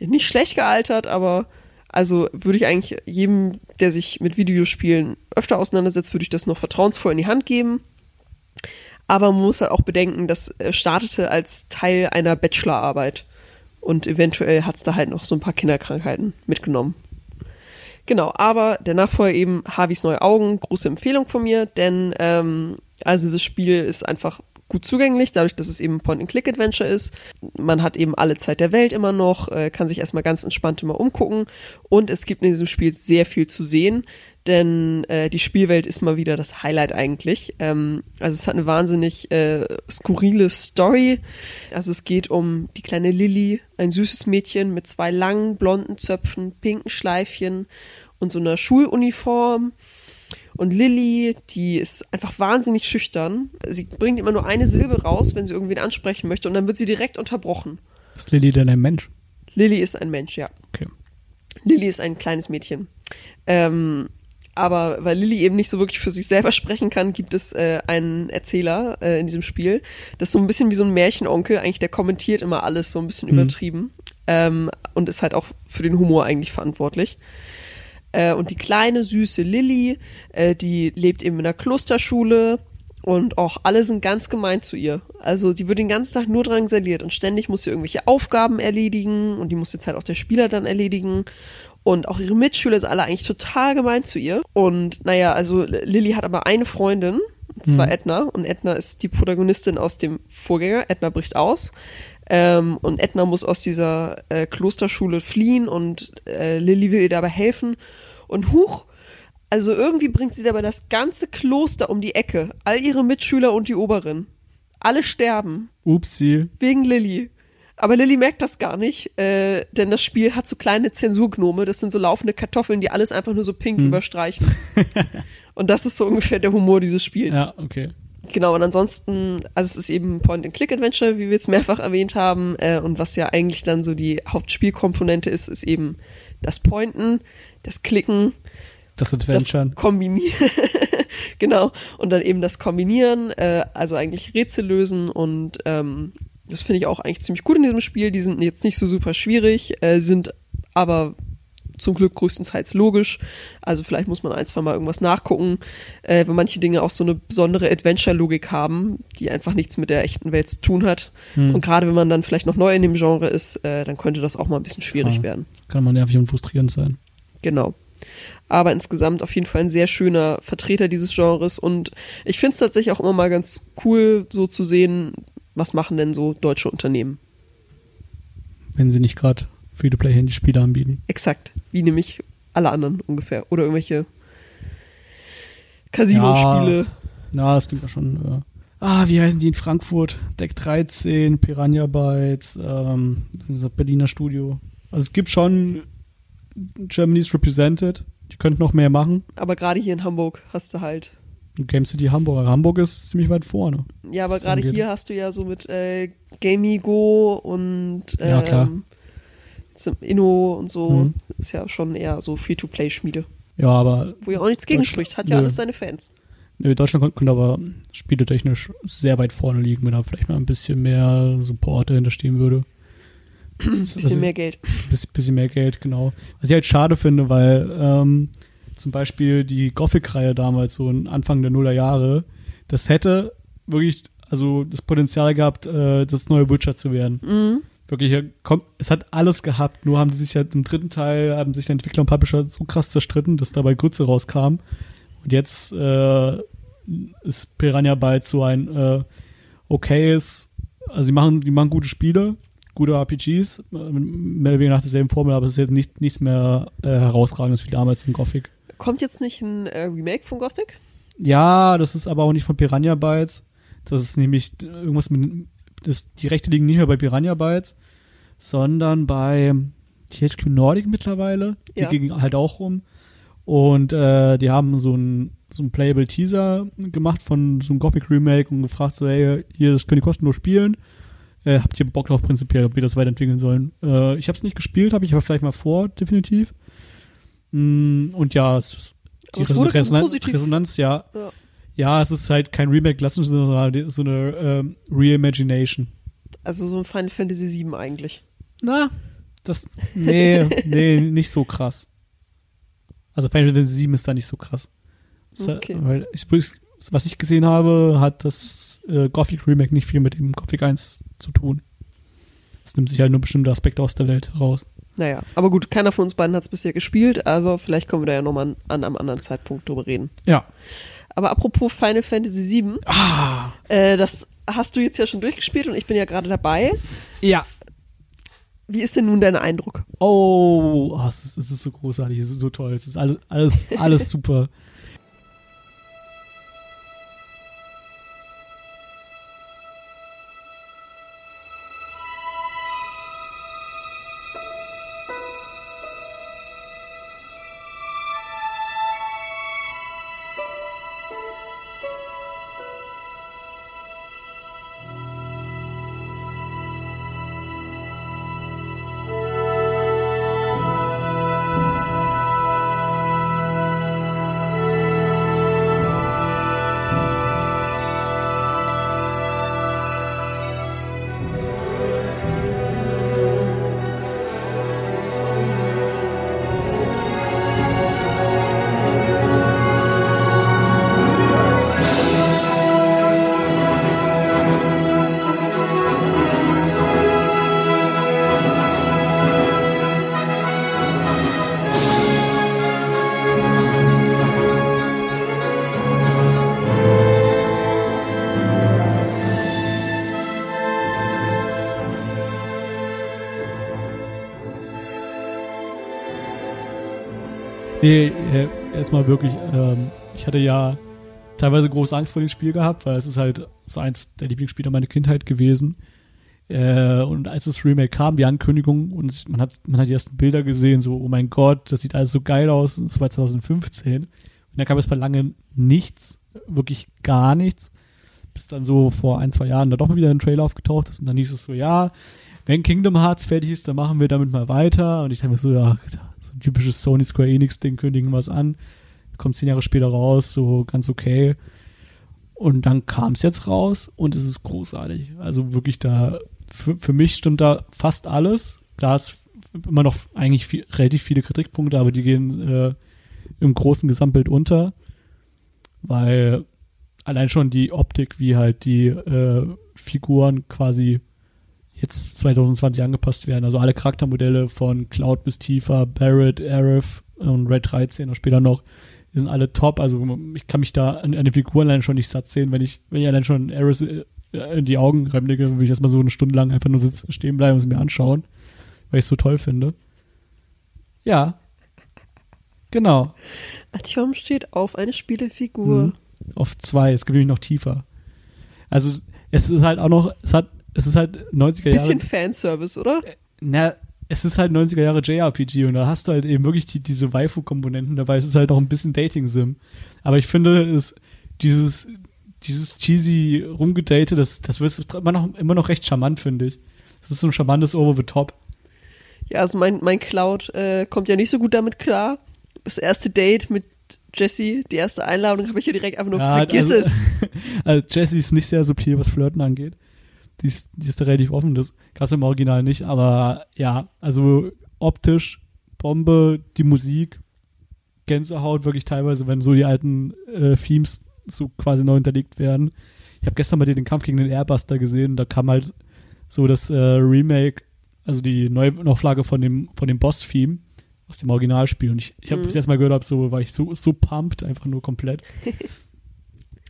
Nicht schlecht gealtert, aber also würde ich eigentlich jedem, der sich mit Videospielen öfter auseinandersetzt, würde ich das noch vertrauensvoll in die Hand geben. Aber man muss halt auch bedenken, das äh, startete als Teil einer Bachelorarbeit. Und eventuell hat es da halt noch so ein paar Kinderkrankheiten mitgenommen. Genau, aber der Nachfolger eben Harveys neue Augen, große Empfehlung von mir, denn ähm, also das Spiel ist einfach gut zugänglich, dadurch, dass es eben Point-and-Click-Adventure ist. Man hat eben alle Zeit der Welt immer noch, äh, kann sich erstmal ganz entspannt immer umgucken und es gibt in diesem Spiel sehr viel zu sehen, denn äh, die Spielwelt ist mal wieder das Highlight eigentlich. Ähm, also es hat eine wahnsinnig äh, skurrile Story. Also es geht um die kleine Lilly, ein süßes Mädchen mit zwei langen blonden Zöpfen, pinken Schleifchen und so einer Schuluniform. Und Lilly, die ist einfach wahnsinnig schüchtern. Sie bringt immer nur eine Silbe raus, wenn sie irgendwen ansprechen möchte, und dann wird sie direkt unterbrochen. Ist Lilly denn ein Mensch? Lilly ist ein Mensch, ja. Okay. Lilly ist ein kleines Mädchen. Ähm, aber weil Lilly eben nicht so wirklich für sich selber sprechen kann, gibt es äh, einen Erzähler äh, in diesem Spiel. Das ist so ein bisschen wie so ein Märchenonkel, eigentlich der kommentiert immer alles so ein bisschen Mhm. übertrieben ähm, und ist halt auch für den Humor eigentlich verantwortlich. Äh, und die kleine, süße Lilly, äh, die lebt eben in einer Klosterschule und auch alle sind ganz gemein zu ihr. Also die wird den ganzen Tag nur drangsaliert und ständig muss sie irgendwelche Aufgaben erledigen und die muss jetzt halt auch der Spieler dann erledigen. Und auch ihre Mitschüler sind alle eigentlich total gemein zu ihr. Und naja, also Lilly hat aber eine Freundin, und zwar Mhm. Edna. Und Edna ist die Protagonistin aus dem Vorgänger. Edna bricht aus. Ähm, und Edna muss aus dieser äh, Klosterschule fliehen und äh, Lilly will ihr dabei helfen. Und huch, also irgendwie bringt sie dabei das ganze Kloster um die Ecke. All ihre Mitschüler und die Oberin. Alle sterben. Upsi. Wegen Lilly. Aber Lilly merkt das gar nicht, äh, denn das Spiel hat so kleine Zensurgnome. Das sind so laufende Kartoffeln, die alles einfach nur so pink überstreichen. und das ist so ungefähr der Humor dieses Spiels. Ja, okay. Genau, und ansonsten, also es ist eben Point-and-Click-Adventure, wie wir jetzt mehrfach erwähnt haben. Äh, und was ja eigentlich dann so die Hauptspielkomponente ist, ist eben das Pointen, das Klicken, Das das Adventure. Kombinieren. genau. Und dann eben das Kombinieren, äh, also eigentlich Rätsel lösen und ähm, das finde ich auch eigentlich ziemlich gut in diesem Spiel. Die sind jetzt nicht so super schwierig, äh, sind aber zum Glück größtenteils logisch. Also vielleicht muss man ein, zwei Mal irgendwas nachgucken, äh, wenn manche Dinge auch so eine besondere Adventure-Logik haben, die einfach nichts mit der echten Welt zu tun hat. Hm. Und gerade wenn man dann vielleicht noch neu in dem Genre ist, äh, dann könnte das auch mal ein bisschen schwierig Ah. werden. Kann man nervig und frustrierend sein. Genau. Aber insgesamt auf jeden Fall ein sehr schöner Vertreter dieses Genres und ich finde es tatsächlich auch immer mal ganz cool, so zu sehen, was machen denn so deutsche Unternehmen. Wenn sie nicht gerade Free-to-Play-Handyspiele anbieten. Exakt. Wie nämlich alle anderen ungefähr. Oder irgendwelche Casino-Spiele. Na, das gibt ja schon. Äh, ah, wie heißen die in Frankfurt? Deck 13, Piranha Bytes, ähm, das Berliner Studio. Also es gibt schon Germany's Represented. Die könnten noch mehr machen. Aber gerade hier in Hamburg hast du halt. Game City Hamburg. Hamburg ist ziemlich weit vorne. Ja, aber gerade hier hast du ja so mit äh, Gamigo und ähm, Ja, klar. Inno und so. Mhm. Ist ja schon eher so Free-to-Play-Schmiede. Ja, aber Wo ja auch nichts gegen spricht. Hat ja nö. alles seine Fans. nö, Deutschland könnte, aber spieletechnisch sehr weit vorne liegen, wenn da vielleicht mal ein bisschen mehr Support dahinter stehen würde. Ein bisschen mehr Geld. Bisschen, bisschen mehr Geld, genau. Was ich halt schade finde, weil ähm, zum Beispiel die Gothic-Reihe damals, so Anfang der Nuller Jahre, das hätte wirklich, also das Potenzial gehabt, äh, das neue Witcher zu werden. Mhm. Wirklich, ja, komm, es hat alles gehabt, nur haben die sich halt im dritten Teil, haben sich der Entwickler und Publisher so krass zerstritten, dass dabei Grütze rauskam. Und jetzt äh, ist Piranha Bytes so ein äh, okayes, also die machen, die machen gute Spiele, gute RPGs, äh, mehr oder weniger nach derselben Formel, aber es ist jetzt nicht, nichts mehr äh, herausragendes wie damals in Gothic. Kommt jetzt nicht ein äh, Remake von Gothic? Ja, das ist aber auch nicht von Piranha Bytes. Das ist nämlich irgendwas mit, das, die Rechte liegen nicht mehr bei Piranha Bytes, sondern bei THQ Nordic mittlerweile. Die Ja. gingen halt auch rum. Und äh, die haben so ein, so ein Playable Teaser gemacht von so einem Gothic Remake und gefragt so, hey, hier, das könnt ihr kostenlos spielen. Äh, habt ihr Bock drauf prinzipiell, ob wir das weiterentwickeln sollen? Äh, ich habe es nicht gespielt, habe ich aber vielleicht mal vor, definitiv. Mm, und ja, es ist Aber es wurde positiv. Resonanz, ja. Ja. Ja, es ist halt kein Remake lassen, sondern so eine ähm, Reimagination. Also so ein Final Fantasy VII eigentlich. Na, das, nee, nee, nicht so krass. Also Final Fantasy VII ist da nicht so krass. Das, Okay. Weil ich, was ich gesehen habe, hat das äh, Gothic Remake nicht viel mit dem Gothic 1 zu tun. Es nimmt sich halt nur bestimmte Aspekte aus der Welt raus. Naja, aber gut, keiner von uns beiden hat es bisher gespielt, aber vielleicht können wir da ja nochmal an, an einem anderen Zeitpunkt drüber reden. Ja. Aber apropos Final Fantasy VII, Ah, äh, das hast du jetzt ja schon durchgespielt und ich bin ja gerade dabei. ja. Wie ist denn nun dein Eindruck? Oh, oh es, ist, es ist so großartig, es ist so toll, es ist alles, alles, alles super. Äh, erstmal wirklich, ähm, ich hatte ja teilweise große Angst vor dem Spiel gehabt, weil es ist halt so eins der Lieblingsspiele meiner Kindheit gewesen. Äh, und als das Remake kam, die Ankündigung, und man hat, man hat die ersten Bilder gesehen, so, oh mein Gott, das sieht alles so geil aus, das war 2015. Und dann kam es bei lange nichts, wirklich gar nichts, bis dann so vor ein, zwei Jahren da doch mal wieder ein Trailer aufgetaucht ist und dann hieß es so, ja, wenn Kingdom Hearts fertig ist, dann machen wir damit mal weiter. Und ich dachte mir so, ja, so ein typisches Sony Square Enix-Ding, kündigen was an. Kommt zehn Jahre später raus, so ganz okay. Und dann kam es jetzt raus und es ist großartig. Also wirklich da, für, für mich stimmt da fast alles. Da ist immer noch eigentlich viel, relativ viele Kritikpunkte, aber die gehen äh, im großen Gesamtbild unter. Weil allein schon die Optik, wie halt die äh, Figuren quasi jetzt 2020 angepasst werden. Also alle Charaktermodelle von Cloud bis Tifa, Barrett, Aerith und Red 13 und später noch, die sind alle top. Also ich kann mich da an, den Figuren allein schon nicht satt sehen, wenn ich, wenn ich allein schon Aerith äh, in die Augen remlige, will ich erstmal so eine Stunde lang einfach nur sitzen, stehen bleiben und es mir anschauen, weil ich es so toll finde. Ja. Genau. Artyom steht auf eine Spielefigur. Mhm. Auf zwei. Es gibt nämlich noch tiefer. Also es ist halt auch noch, es hat es ist halt 90er Jahre. Bisschen Fanservice, oder? Na, es ist halt 90er Jahre JRPG und da hast du halt eben wirklich die, diese Waifu-Komponenten dabei. Es ist halt auch ein bisschen Dating-Sim. Aber ich finde, es, dieses, dieses cheesy Rumgedate, das, das wird immer noch, immer noch recht charmant, finde ich. Das ist so ein charmantes Over the Top. Ja, also mein, mein Cloud äh, kommt ja nicht so gut damit klar. Das erste Date mit Jesse, die erste Einladung, habe ich ja direkt einfach nur, ja, vergiss also, es. also Jesse ist nicht sehr subtil, was Flirten angeht die ist, die ist relativ offen, das krass im Original nicht, aber ja, also optisch, Bombe, die Musik, Gänsehaut wirklich teilweise, wenn so die alten äh, Themes so quasi neu hinterlegt werden. Ich habe gestern mal den Kampf gegen den Airbuster gesehen, da kam halt so das äh, Remake, also die Neuauflage von dem, von dem Boss-Theme aus dem Originalspiel. Und ich, ich habe mhm. das erste Mal gehört, hab, so war ich so, so pumped, einfach nur komplett.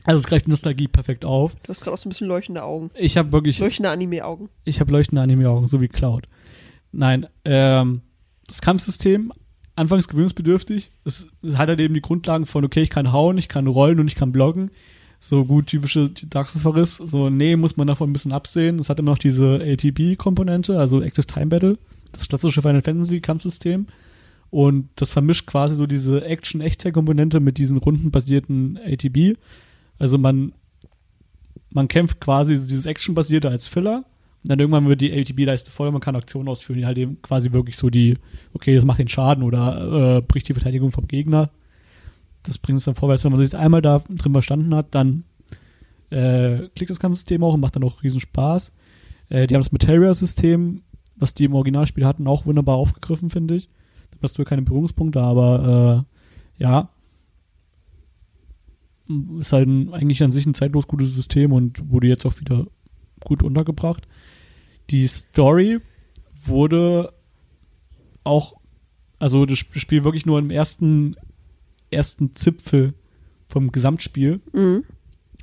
Also es greift Nostalgie perfekt auf. Du hast gerade auch so ein bisschen leuchtende Augen. Ich habe wirklich. Leuchtende Anime-Augen. Ich habe leuchtende Anime-Augen, so wie Cloud. Nein, ähm, das Kampfsystem, anfangs gewöhnungsbedürftig. Es, es hat halt eben die Grundlagen von, okay, ich kann hauen, ich kann rollen und ich kann blocken. So gut typische Dark Souls-Verriss. So, nee, muss man davon ein bisschen absehen. Es hat immer noch diese ATB-Komponente, also Active Time Battle. Das klassische Final Fantasy-Kampfsystem. Und das vermischt quasi so diese Action-Echtheit-Komponente mit diesen rundenbasierten ATB. Also man, man kämpft quasi so dieses Action-basierte als Filler und dann irgendwann wird die ATB-Leiste voll und man kann Aktionen ausführen, die halt eben quasi wirklich so die, okay, das macht den Schaden oder äh, bricht die Verteidigung vom Gegner. Das bringt es dann vorwärts. Wenn man sich einmal da drin verstanden hat, dann äh, klickt das Kampfsystem auch und macht dann auch riesen Spaß. Äh, die haben das Materia-System, was die im Originalspiel hatten, auch wunderbar aufgegriffen, finde ich. Da hast du keine Berührungspunkte, aber äh, ja, ist halt ein, eigentlich an sich ein zeitlos gutes System und wurde jetzt auch wieder gut untergebracht. Die Story wurde auch, also das Spiel wirklich nur im ersten, ersten Zipfel vom Gesamtspiel. Mhm.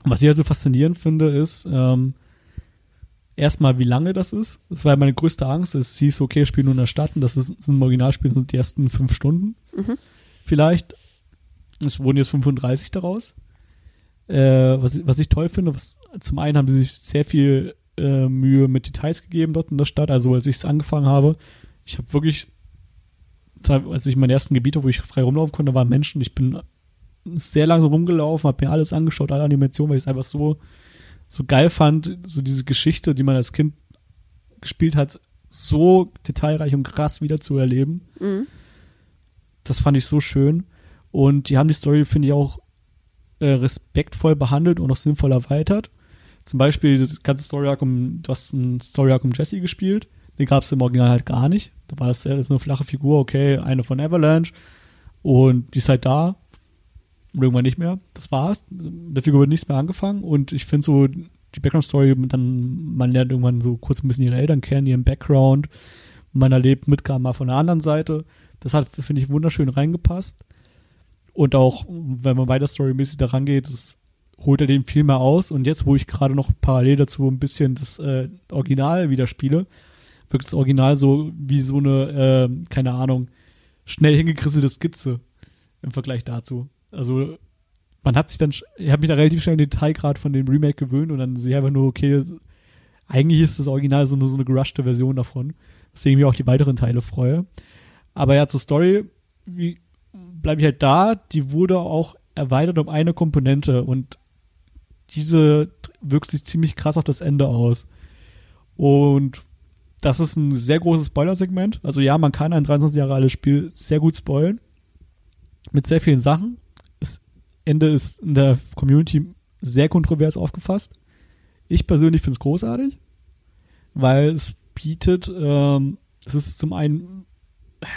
Was ich halt so faszinierend finde, ist, ähm, erstmal, wie lange das ist. Das war meine größte Angst. Es hieß, okay, Spiel nur in der Stadt und das ist, ist ein Originalspiel, sind die ersten fünf Stunden. Mhm. Vielleicht. Es wurden jetzt 35 daraus. Äh, was, was ich toll finde, was, zum einen haben sie sich sehr viel äh, Mühe mit Details gegeben dort in der Stadt. Also als ich es angefangen habe, ich habe wirklich, als ich meine ersten Gebiete, wo ich frei rumlaufen konnte, waren Menschen. Ich bin sehr langsam rumgelaufen, habe mir alles angeschaut, alle Animationen, weil ich es einfach so, so geil fand, so diese Geschichte, die man als Kind gespielt hat, so detailreich und krass wieder zu erleben. Mhm. Das fand ich so schön. Und die haben die Story, finde ich, auch äh, respektvoll behandelt und auch sinnvoll erweitert. Zum Beispiel das ganze Story Arc um, du hast ein Story Arc um Jesse gespielt. Den gab es im Original halt gar nicht. Da war es ja eine flache Figur, okay, eine von Avalanche. Und die ist halt da. Irgendwann nicht mehr. Das war's. Der Figur wird nichts mehr angefangen. Und ich finde so, die Background-Story, dann, man lernt irgendwann so kurz ein bisschen ihre Eltern kennen, ihren Background. Man erlebt Midgar mal von der anderen Seite. Das hat, finde ich, wunderschön reingepasst. Und auch, wenn man weiter storymäßig da rangeht, das holt er dem viel mehr aus. Und jetzt, wo ich gerade noch parallel dazu ein bisschen das äh, Original wieder spiele, wirkt das Original so wie so eine, äh, keine Ahnung, schnell hingekrisselte Skizze. im Vergleich dazu. Also man hat sich dann, ich habe mich da relativ schnell in den Detailgrad von dem Remake gewöhnt und dann sehe ich einfach nur, okay, eigentlich ist das Original so nur so eine gerushte Version davon, deswegen mir auch die weiteren Teile freue. Aber ja, zur Story bleibe ich halt da, die wurde auch erweitert um eine Komponente und diese wirkt sich ziemlich krass auf das Ende aus. Und das ist ein sehr großes Spoiler-Segment. Also ja, man kann ein 23 Jahre altes Spiel sehr gut spoilen. Mit sehr vielen Sachen. Das Ende ist in der Community sehr kontrovers aufgefasst. Ich persönlich finde es großartig, weil es bietet, ähm, es ist zum einen,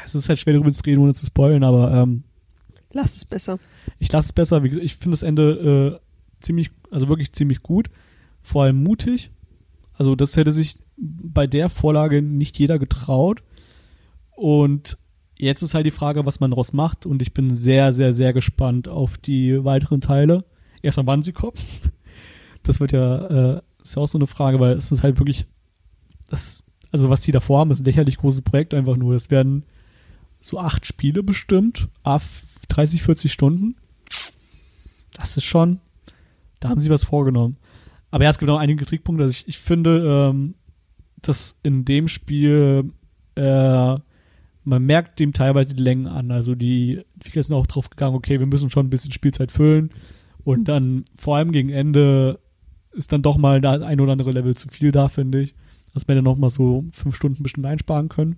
es ist halt schwer darüber zu reden, ohne zu spoilen, aber ähm, Lass es besser. Ich lasse es besser. Wie gesagt, ich finde das Ende äh, ziemlich, also wirklich ziemlich gut. Vor allem mutig. Also das hätte sich bei der Vorlage nicht jeder getraut. Und jetzt ist halt die Frage, was man daraus macht. Und ich bin sehr, sehr, sehr gespannt auf die weiteren Teile. Erstmal, wann sie kommen. Das wird ja, äh, ist ja auch so eine Frage, weil es ist halt wirklich, das, also was die davor haben, ist ein lächerlich großes Projekt einfach nur. Es werden so acht Spiele bestimmt, 30, 40 Stunden. Das ist schon, da haben sie was vorgenommen. Aber ja, es gibt auch einige Kritikpunkte. Also ich, ich finde, ähm, dass in dem Spiel äh, man merkt dem teilweise die Längen an. Also die Entwickler sind auch drauf gegangen, okay, wir müssen schon ein bisschen Spielzeit füllen. Und dann vor allem gegen Ende ist dann doch mal das ein oder andere Level zu viel da, finde ich. Dass wir dann noch mal so fünf Stunden bestimmt einsparen können.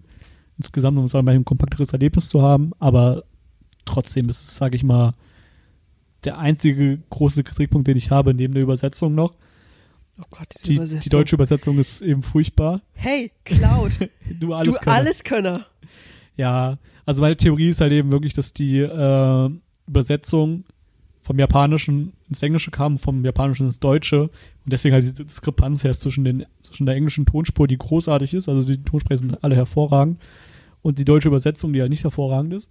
Insgesamt, um sagen, ein kompakteres Erlebnis zu haben. Aber trotzdem ist es, sage ich mal, der einzige große Kritikpunkt, den ich habe, neben der Übersetzung noch. Oh Gott, diese Die, Übersetzung. die deutsche Übersetzung ist eben furchtbar. Hey, Cloud, Du alles du Könner. Alleskönner. Ja, also meine Theorie ist halt eben wirklich, dass die äh, Übersetzung vom Japanischen ins Englische kam, vom Japanischen ins Deutsche und deswegen halt diese Diskrepanz herrscht zwischen, den, zwischen der englischen Tonspur, die großartig ist, also die Tonsprecher sind alle hervorragend, und die deutsche Übersetzung, die halt nicht hervorragend ist.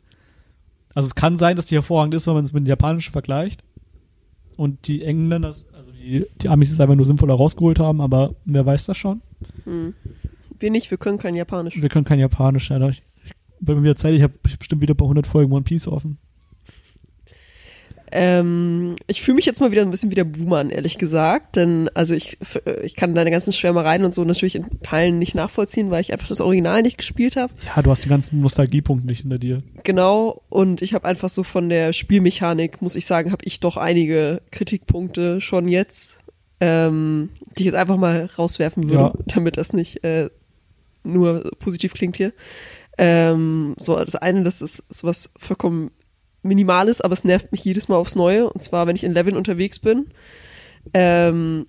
Also es kann sein, dass die hervorragend ist, wenn man es mit dem Japanischen vergleicht und die Engländer, also die, die Amis es einfach nur sinnvoller rausgeholt haben, aber wer weiß das schon? Hm. Wir nicht, wir können kein Japanisch. Wir können kein Japanisch, ja. Ich, bei mir wieder Zeit, ich habe bestimmt wieder ein paar hundert Folgen One Piece offen. Ähm, ich fühle mich jetzt mal wieder ein bisschen wie der Boomer an, ehrlich gesagt. Denn, also ich, f- ich kann deine ganzen Schwärmereien und so natürlich in Teilen nicht nachvollziehen, weil ich einfach das Original nicht gespielt habe. Ja, du hast die ganzen Nostalgiepunkte nicht hinter dir. Genau. Und ich habe einfach so von der Spielmechanik, muss ich sagen, habe ich doch einige Kritikpunkte schon jetzt, ähm, die ich jetzt einfach mal rauswerfen würde, Ja. damit das nicht äh, nur positiv klingt hier. Ähm, so, das eine, das ist sowas vollkommen Minimales, aber es nervt mich jedes Mal aufs Neue. Und zwar, wenn ich in Leveln unterwegs bin. Ähm,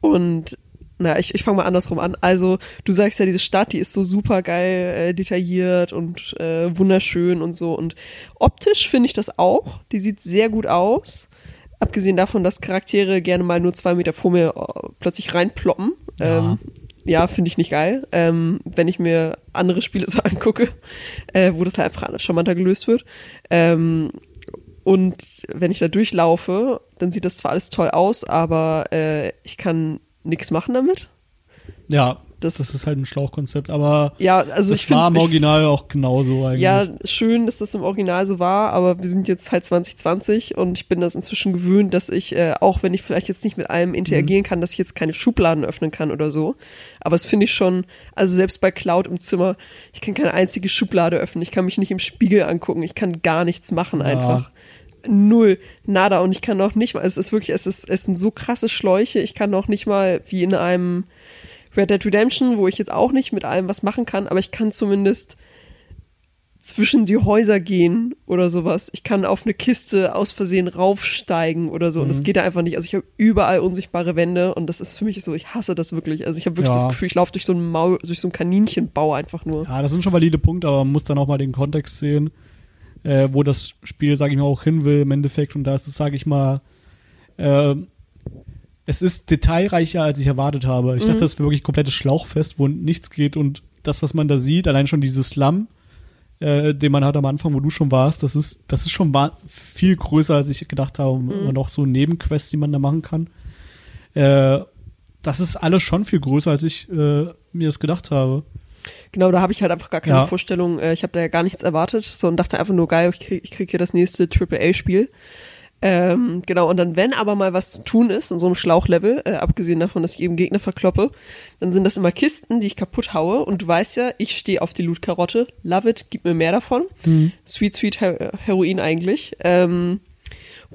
und na, ich, ich fange mal andersrum an. Also, du sagst ja, diese Stadt, die ist so super geil äh, detailliert und äh, wunderschön und so. Und optisch finde ich das auch. Die sieht sehr gut aus. Abgesehen davon, dass Charaktere gerne mal nur zwei Meter vor mir äh, plötzlich reinploppen. Ja. Ähm, ja, finde ich nicht geil. Ähm, wenn ich mir andere Spiele so angucke, äh, wo das halt einfach charmanter gelöst wird. Ähm, und wenn ich da durchlaufe, dann sieht das zwar alles toll aus, aber äh, ich kann nichts machen damit. Ja, Das- das, ist halt ein Schlauchkonzept, aber Ja, also das ich war im Original auch genauso eigentlich. Ja, schön, dass das im Original so war, aber wir sind jetzt halt 2020 und ich bin das inzwischen gewöhnt, dass ich, äh, auch wenn ich vielleicht jetzt nicht mit allem interagieren kann, dass ich jetzt keine Schubladen öffnen kann oder so. Aber das finde ich schon, also selbst bei Cloud im Zimmer, ich kann keine einzige Schublade öffnen, ich kann mich nicht im Spiegel angucken, ich kann gar nichts machen Ja. einfach. Null, nada und ich kann auch nicht mal, es ist wirklich, es ist, es sind so krasse Schläuche, ich kann auch nicht mal wie in einem Red Dead Redemption, wo ich jetzt auch nicht mit allem was machen kann, aber ich kann zumindest zwischen die Häuser gehen oder sowas. Ich kann auf eine Kiste aus Versehen raufsteigen oder so. Und Mhm. das geht da einfach nicht. Also ich habe überall unsichtbare Wände und das ist für mich so, ich hasse das wirklich. Also ich habe wirklich Ja. das Gefühl, ich laufe durch so ein Maul, durch so einen Kaninchenbau einfach nur. Ja, das sind schon valide Punkte, aber man muss dann auch mal den Kontext sehen, äh, wo das Spiel, sage ich mal, auch hin will im Endeffekt. Und da ist es, sage ich mal, äh, es ist detailreicher, als ich erwartet habe. Ich dachte, das wäre wirklich ein komplettes Schlauchfest, wo nichts geht. Und das, was man da sieht, allein schon dieses Slum, äh, den man hat am Anfang, wo du schon warst, das ist, das ist schon viel größer, als ich gedacht habe. Und auch so Nebenquests, die man da machen kann. Äh, das ist alles schon viel größer, als ich äh, mir das gedacht habe. Genau, da habe ich halt einfach gar keine Ja. Vorstellung. Äh, Ich habe da ja gar nichts erwartet, sondern dachte einfach nur, geil, ich krieg, ich krieg hier das nächste AAA-Spiel. Ähm, genau, und dann, wenn aber mal was zu tun ist in so einem Schlauchlevel, äh, abgesehen davon, dass ich eben Gegner verkloppe, dann sind das immer Kisten, die ich kaputt haue. Und du weißt ja, ich stehe auf die Loot-Karotte. Love it, gib mir mehr davon. Sweet, sweet Her Heroin eigentlich. Ähm,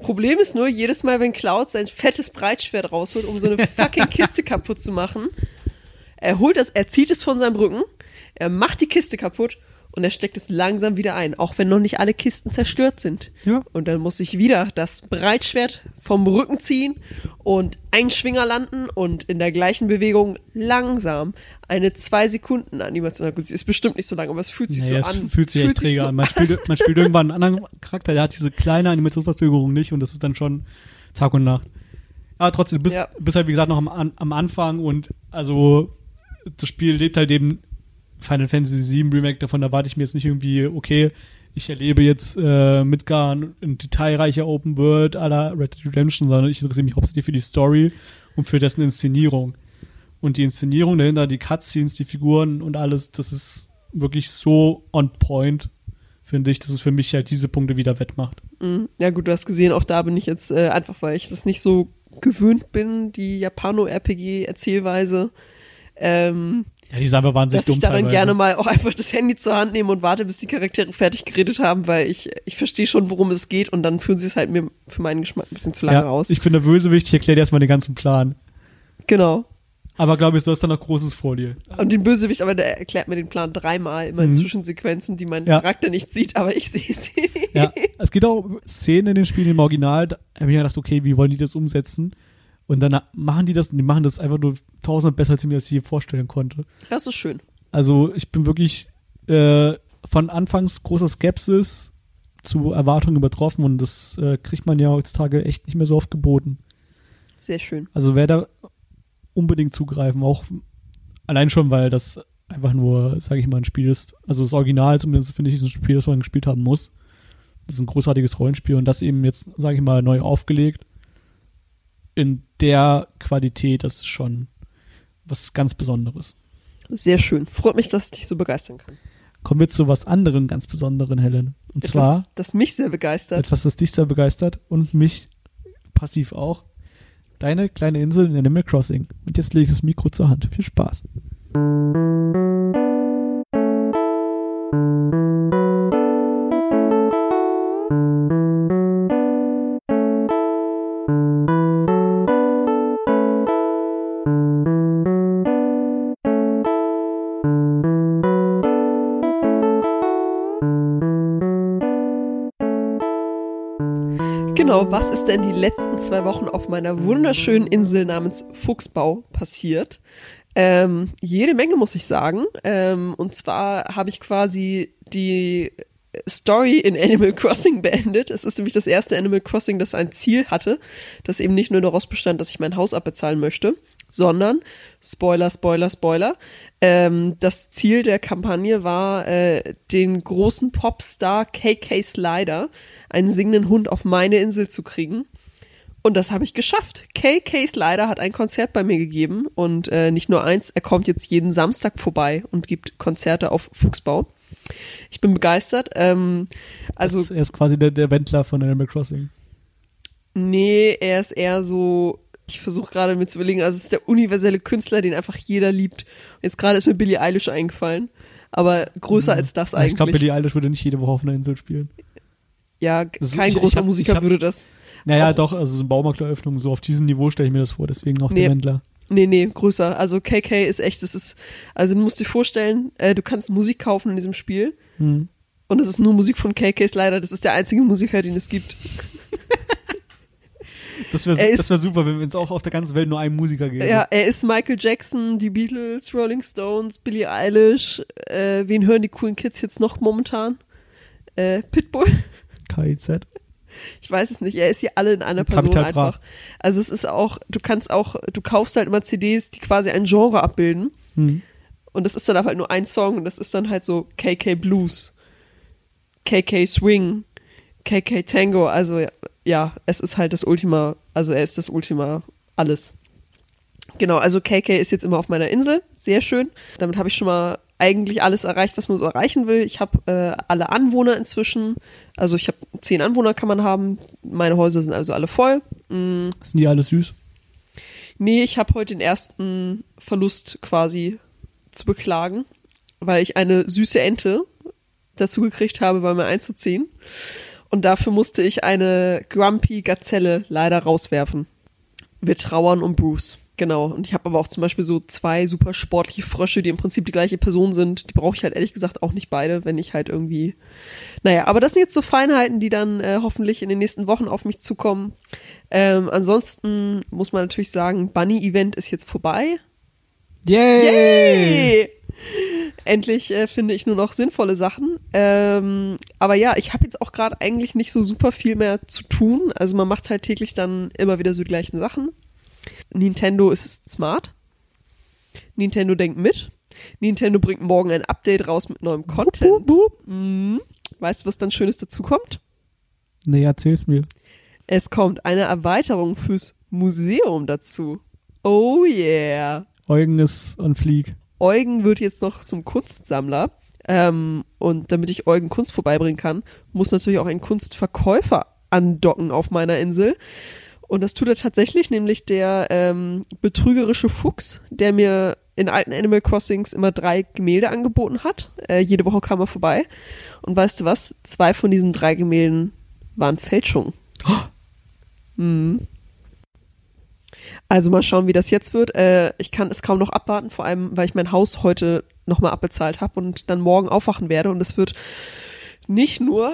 Problem ist nur, jedes Mal, wenn Cloud sein fettes Breitschwert rausholt, um so eine fucking Kiste kaputt zu machen, er holt das, er zieht es von seinem Rücken, er macht die Kiste kaputt und er steckt es langsam wieder ein, auch wenn noch nicht alle Kisten zerstört sind. Ja. Und dann muss ich wieder das Breitschwert vom Rücken ziehen und einen Schwinger landen und in der gleichen Bewegung langsam eine zwei Sekunden Animation. Na Gut, sie ist bestimmt nicht so lang, aber es fühlt sich es so an. fühlt sich echt träge so an. Man spielt, man spielt irgendwann einen anderen Charakter, der hat diese kleine Animationsverzögerung nicht und das ist dann schon Tag und Nacht. Aber trotzdem, du bist, Ja. bist halt wie gesagt noch am, am Anfang und also das Spiel lebt halt eben Final Fantasy VII Remake, davon erwarte ich mir jetzt nicht irgendwie, okay, ich erlebe jetzt äh, Midgar in detailreicher Open World la Red Dead Redemption, sondern ich interessiere mich hauptsächlich für die Story und für dessen Inszenierung. Und die Inszenierung dahinter, die Cutscenes, die Figuren und alles, das ist wirklich so on point, finde ich, dass es für mich halt diese Punkte wieder wettmacht. Mhm. Ja gut, du hast gesehen, auch da bin ich jetzt äh, einfach, weil ich das nicht so gewöhnt bin, die Japano-RPG-Erzählweise, ähm, Ja, die sind einfach wahnsinnig dass ich dumm da dann gerne mal auch einfach das Handy zur Hand nehme und warte, bis die Charaktere fertig geredet haben, weil ich, ich verstehe schon, worum es geht und dann führen sie es halt mir für meinen Geschmack ein bisschen zu lange ja, aus. Ich bin der Bösewicht, ich erkläre dir erstmal den ganzen Plan. genau. Aber glaube ich, du hast dann noch Großes vor dir. Und den Bösewicht, aber der erklärt mir den Plan dreimal, immer in Mhm. Zwischensequenzen, die mein Ja. Charakter nicht sieht, aber ich sehe sie. Ja, es gibt auch Szenen in den Spielen im Original, da habe ich mir gedacht, okay, wie wollen die das umsetzen? Und dann machen die das, und die machen das einfach nur tausendmal besser, als ich mir das je vorstellen konnte. Das ist schön. Also ich bin wirklich äh, von anfangs großer Skepsis zu Erwartungen übertroffen und das äh, kriegt man ja heutzutage echt nicht mehr so oft geboten. Sehr schön. Also wer da unbedingt zugreifen, auch allein schon, weil das einfach nur, sage ich mal, ein Spiel ist, also das Original zumindest finde ich, ist ein Spiel, das man gespielt haben muss. Das ist ein großartiges Rollenspiel und das eben jetzt, sage ich mal, neu aufgelegt. In der Qualität, das ist schon was ganz Besonderes. Sehr schön. Freut mich, dass ich dich so begeistern kann. Kommen wir zu was anderem ganz Besonderen, Helen. Und zwar Etwas, das mich sehr begeistert. etwas, das dich sehr begeistert und mich passiv auch. Deine kleine Insel in Animal Crossing. Und jetzt lege ich das Mikro zur Hand. Viel Spaß. Genau, was ist denn die letzten zwei Wochen auf meiner wunderschönen Insel namens Fuchsbau passiert? Ähm, jede Menge, muss ich sagen. Ähm, und zwar habe ich quasi die Story in Animal Crossing beendet. Es ist nämlich das erste Animal Crossing, das ein Ziel hatte, das eben nicht nur daraus bestand, dass ich mein Haus abbezahlen möchte, sondern, Spoiler, Spoiler, Spoiler, ähm, das Ziel der Kampagne war, äh, den großen Popstar KK Slider, einen singenden Hund auf meine Insel zu kriegen. Und das habe ich geschafft. KK Slider hat ein Konzert bei mir gegeben und äh, nicht nur eins, er kommt jetzt jeden Samstag vorbei und gibt Konzerte auf Fuchsbau. Ich bin begeistert. Ähm, also Das, er ist quasi der, der Wendler von Animal Crossing. Nee, er ist eher so, ich versuche gerade mir zu überlegen, also es ist der universelle Künstler, den einfach jeder liebt. Jetzt gerade ist mir Billie Eilish eingefallen, aber größer als das Ja, eigentlich. Ich glaube, Billie Eilish würde nicht jede Woche auf einer Insel spielen. Ja, kein ich großer hab- Musiker hab- würde das. Naja, doch, also so eine Baumarkteröffnung, so auf diesem Niveau stelle ich mir das vor, deswegen auch Nee. der Wendler. Nee, nee, größer. Also KK ist echt, das ist, also du musst dir vorstellen, äh, du kannst Musik kaufen in diesem Spiel Hm. und es ist nur Musik von KKs leider, das ist der einzige Musiker, den es gibt. Das wäre wär super, wenn es auch auf der ganzen Welt nur einen Musiker gäbe. Ja, er ist Michael Jackson, die Beatles, Rolling Stones, Billie Eilish, äh, wen hören die coolen Kids jetzt noch momentan? Äh, Pitbull? KIZ. Ich weiß es nicht. Er ist hier alle in einer Person Capital Bra. einfach. Also es ist auch, du kannst auch, du kaufst halt immer CDs, die quasi ein Genre abbilden. Hm. Und das ist dann aber halt nur ein Song und das ist dann halt so KK Blues, KK Swing, KK Tango. Also ja, es ist halt das Ultima, also er ist das Ultima alles. Genau, also KK ist jetzt immer auf meiner Insel, sehr schön. Damit habe ich schon mal eigentlich alles erreicht, was man so erreichen will. Ich habe äh, alle Anwohner inzwischen. Also ich habe zehn Anwohner kann man haben. Meine Häuser sind also alle voll. Mm, Sind die alle süß? nee, ich habe heute den ersten Verlust quasi zu beklagen, weil ich eine süße Ente dazu gekriegt habe, bei mir einzuziehen. Und dafür musste ich eine Grumpy Gazelle leider rauswerfen. Wir trauern um Bruce. Genau. Und ich habe aber auch zum Beispiel so zwei super sportliche Frösche, die im Prinzip die gleiche Person sind. Die brauche ich halt ehrlich gesagt auch nicht beide, wenn ich halt irgendwie. Naja, aber das sind jetzt so Feinheiten, die dann äh, hoffentlich in den nächsten Wochen auf mich zukommen. Ähm, ansonsten muss man natürlich sagen, Bunny-Event ist jetzt vorbei. Yay! Endlich äh, finde ich nur noch sinnvolle Sachen. Ähm, aber ja, ich habe jetzt auch gerade eigentlich nicht so super viel mehr zu tun. Also man macht halt täglich dann immer wieder so die gleichen Sachen. Nintendo ist smart. Nintendo denkt mit. Nintendo bringt morgen ein Update raus mit neuem Content. Mhm. Weißt du, was dann Schönes dazu kommt? Nee, erzähl's mir. Es kommt eine Erweiterung fürs Museum dazu. Oh yeah. Eugen ist on fleek. Eugen wird jetzt noch zum Kunstsammler. Ähm, und damit ich Eugen Kunst vorbeibringen kann, muss natürlich auch ein Kunstverkäufer andocken auf meiner Insel. Und das tut er tatsächlich, nämlich der ähm, betrügerische Fuchs, der mir in alten Animal Crossings immer drei Gemälde angeboten hat. Äh, jede Woche kam er vorbei. Und weißt du was? Zwei von diesen drei Gemälden waren Fälschungen. Mhm. Also mal schauen, wie das jetzt wird. Äh, ich kann es kaum noch abwarten, vor allem, weil ich mein Haus heute nochmal abbezahlt habe und dann morgen aufwachen werde. Und es wird nicht nur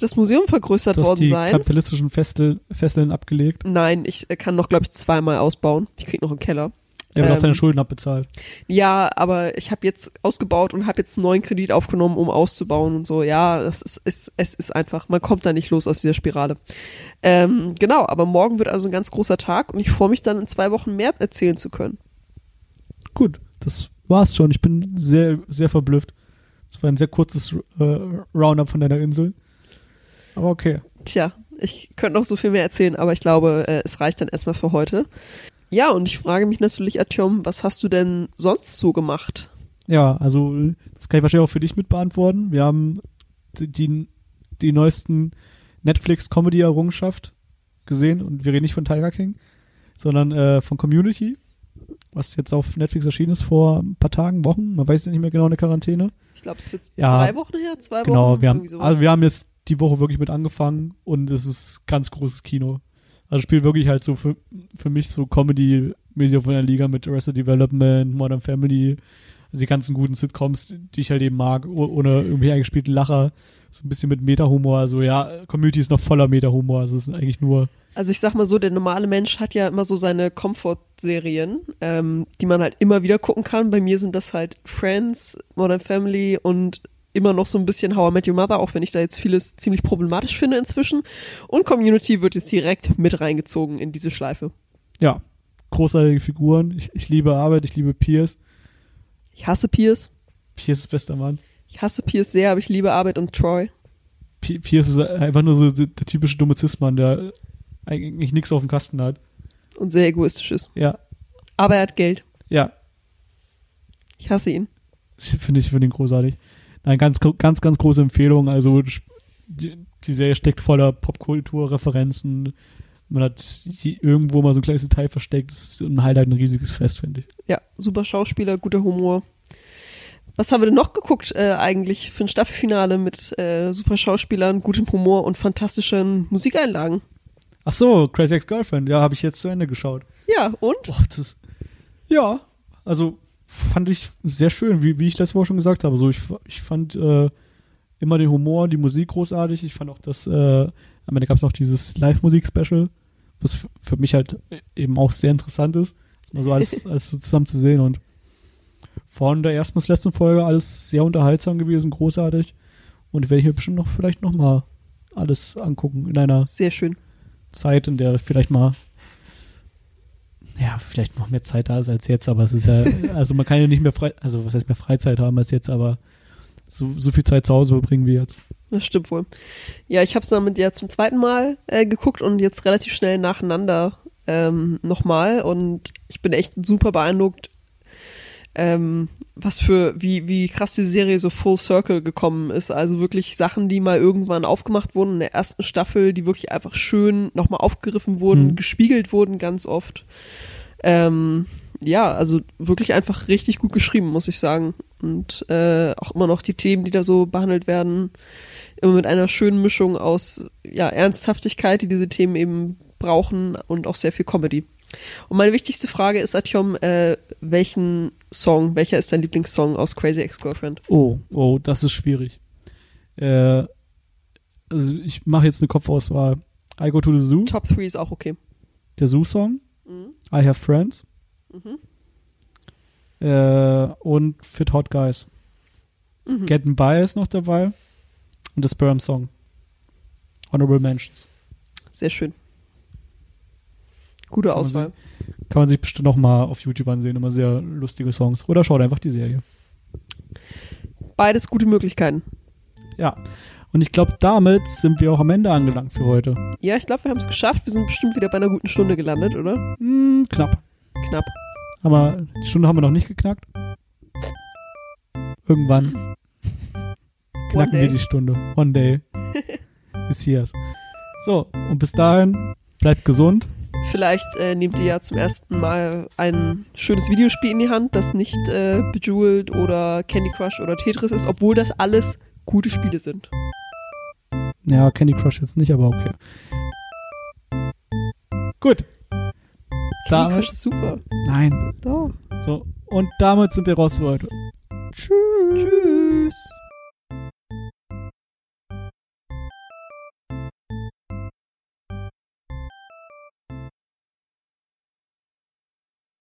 das Museum vergrößert Du hast worden die sein. kapitalistischen Festel, Fesseln abgelegt. Nein, ich äh, kann noch, glaube ich, zweimal ausbauen. Ich krieg noch einen Keller. Ja, aber du hast Ähm, deine Schulden abbezahlt. Ja, aber ich habe jetzt ausgebaut und habe jetzt einen neuen Kredit aufgenommen, um auszubauen und so. Ja, es ist, es, es ist einfach, man kommt da nicht los aus dieser Spirale. Ähm, genau, aber morgen wird also ein ganz großer Tag und ich freue mich dann in zwei Wochen mehr erzählen zu können. Gut, das war's schon. Ich bin sehr, sehr verblüfft. Das war ein sehr kurzes äh, Roundup von deiner Insel. Aber okay. Tja, ich könnte noch so viel mehr erzählen, aber ich glaube, äh, es reicht dann erstmal für heute. Ja, und ich frage mich natürlich, Artyom, was hast du denn sonst so gemacht? Ja, also das kann ich wahrscheinlich auch für dich mit beantworten. Wir haben die, die, die neuesten Netflix-Comedy-Errungenschaft gesehen und wir reden nicht von Tiger King, sondern äh, von Community, was jetzt auf Netflix erschienen ist vor ein paar Tagen, Wochen, man weiß ja nicht mehr genau in der Quarantäne. Ich glaube, es ist jetzt Ja, drei Wochen her, zwei Genau, Wochen. wir haben, irgendwie sowas. also wir haben jetzt die Woche wirklich mit angefangen und es ist ganz großes Kino. Also spielt wirklich halt so für, für mich so Comedy-mäßig von der Liga mit Arrested Development, Modern Family, also die ganzen guten Sitcoms, die ich halt eben mag, oh- ohne irgendwie eingespielten Lacher, so ein bisschen mit Meta-Humor, also ja, Community ist noch voller Meta-Humor, also es ist eigentlich nur, Also ich sag mal so, der normale Mensch hat ja immer so seine Comfort-Serien, ähm, die man halt immer wieder gucken kann. Bei mir sind das halt Friends, Modern Family und immer noch so ein bisschen How I Met Your Mother, auch wenn ich da jetzt vieles ziemlich problematisch finde inzwischen. Und Community wird jetzt direkt mit reingezogen in diese Schleife. ja, großartige Figuren, ich, ich liebe Arbeit, ich liebe Pierce, Ich hasse Pierce. Pierce ist bester Mann. Ich hasse Pierce sehr, aber ich liebe Arbeit und Troy. P- Pierce ist einfach nur so der, typische dumme Cis-Mann, der eigentlich nichts auf dem Kasten hat. Und sehr egoistisch ist. Ja, Aber er hat Geld. ja, Ich hasse ihn. Ich finde ich finde ihn großartig. Nein, ganz, ganz, ganz große Empfehlung. Also die, die Serie steckt voller Popkultur-Referenzen. Man hat irgendwo mal so ein kleines Detail versteckt. Das ist ein Highlight, ein riesiges Fest, finde ich. Ja, super Schauspieler, guter Humor. Was haben wir denn noch geguckt äh, eigentlich für ein Staffelfinale mit äh, super Schauspielern, gutem Humor und fantastischen Musikeinlagen? Ach so, Crazy Ex-Girlfriend. Ja, habe ich jetzt zu Ende geschaut. Ja, und? Boah, das ja, also fand ich sehr schön, wie, wie ich letzte Woche schon gesagt habe. So, ich, ich fand äh, immer den Humor, die Musik großartig. Ich fand auch, dass äh, am Ende gab es noch dieses Live-Musik-Special, was für mich halt eben auch sehr interessant ist, das mal so alles, alles so zusammen zu sehen. Und von der ersten bis letzten Folge alles sehr unterhaltsam gewesen, großartig. Und werde ich mir bestimmt noch vielleicht noch mal alles angucken in einer Sehr schön. Zeit, in der vielleicht mal ja, vielleicht noch mehr Zeit da ist als jetzt, aber es ist ja, also man kann ja nicht mehr frei, also was heißt mehr Freizeit haben als jetzt, aber so, so viel Zeit zu Hause verbringen wie jetzt. Das stimmt wohl. Ja, ich habe es damit ja zum zweiten Mal äh, geguckt und jetzt relativ schnell nacheinander ähm, nochmal. Und ich bin echt super beeindruckt, ähm, was für, wie, wie krass die Serie so full circle gekommen ist. Also wirklich Sachen, die mal irgendwann aufgemacht wurden in der ersten Staffel, die wirklich einfach schön nochmal aufgegriffen wurden, Mhm. gespiegelt wurden ganz oft. Ähm, ja, also wirklich einfach richtig gut geschrieben, muss ich sagen. Und äh, auch immer noch die Themen, die da so behandelt werden, immer mit einer schönen Mischung aus ja, Ernsthaftigkeit, die diese Themen eben brauchen und auch sehr viel Comedy. Und meine wichtigste Frage ist, Atjom, äh, welchen Song, welcher ist dein Lieblingssong aus Crazy Ex-Girlfriend? Oh, oh, das ist schwierig. Äh, also ich mache jetzt eine Kopfauswahl. I Go to the Zoo, Top 3 ist auch okay. der Zoo-Song. Mhm. I Have Friends. Mhm. Äh, und Fit Hot Guys. Mhm. Getting By ist noch dabei. Und der Sperm-Song. Honorable Mentions. Sehr schön. Gute man Auswahl. Kann man sich bestimmt noch mal auf YouTube ansehen. Immer sehr lustige Songs. Oder schaut einfach die Serie. Beides gute Möglichkeiten. Ja. Und ich glaube, damit sind wir auch am Ende angelangt für heute. Ja, ich glaube, wir haben es geschafft. Wir sind bestimmt wieder bei einer guten Stunde gelandet, oder? Hm, knapp. Knapp. Aber die Stunde haben wir noch nicht geknackt. Irgendwann knacken wir die Stunde. One day. Bis hier. So, und bis dahin, bleibt gesund. Vielleicht äh, nehmt ihr ja zum ersten Mal ein schönes Videospiel in die Hand, das nicht äh, Bejeweled oder Candy Crush oder Tetris ist, obwohl das alles gute Spiele sind. Ja, Candy Crush jetzt nicht, aber okay. Gut da war super. Nein. Doch. So, und damit sind wir raus für heute. Tschüss. Tschüss.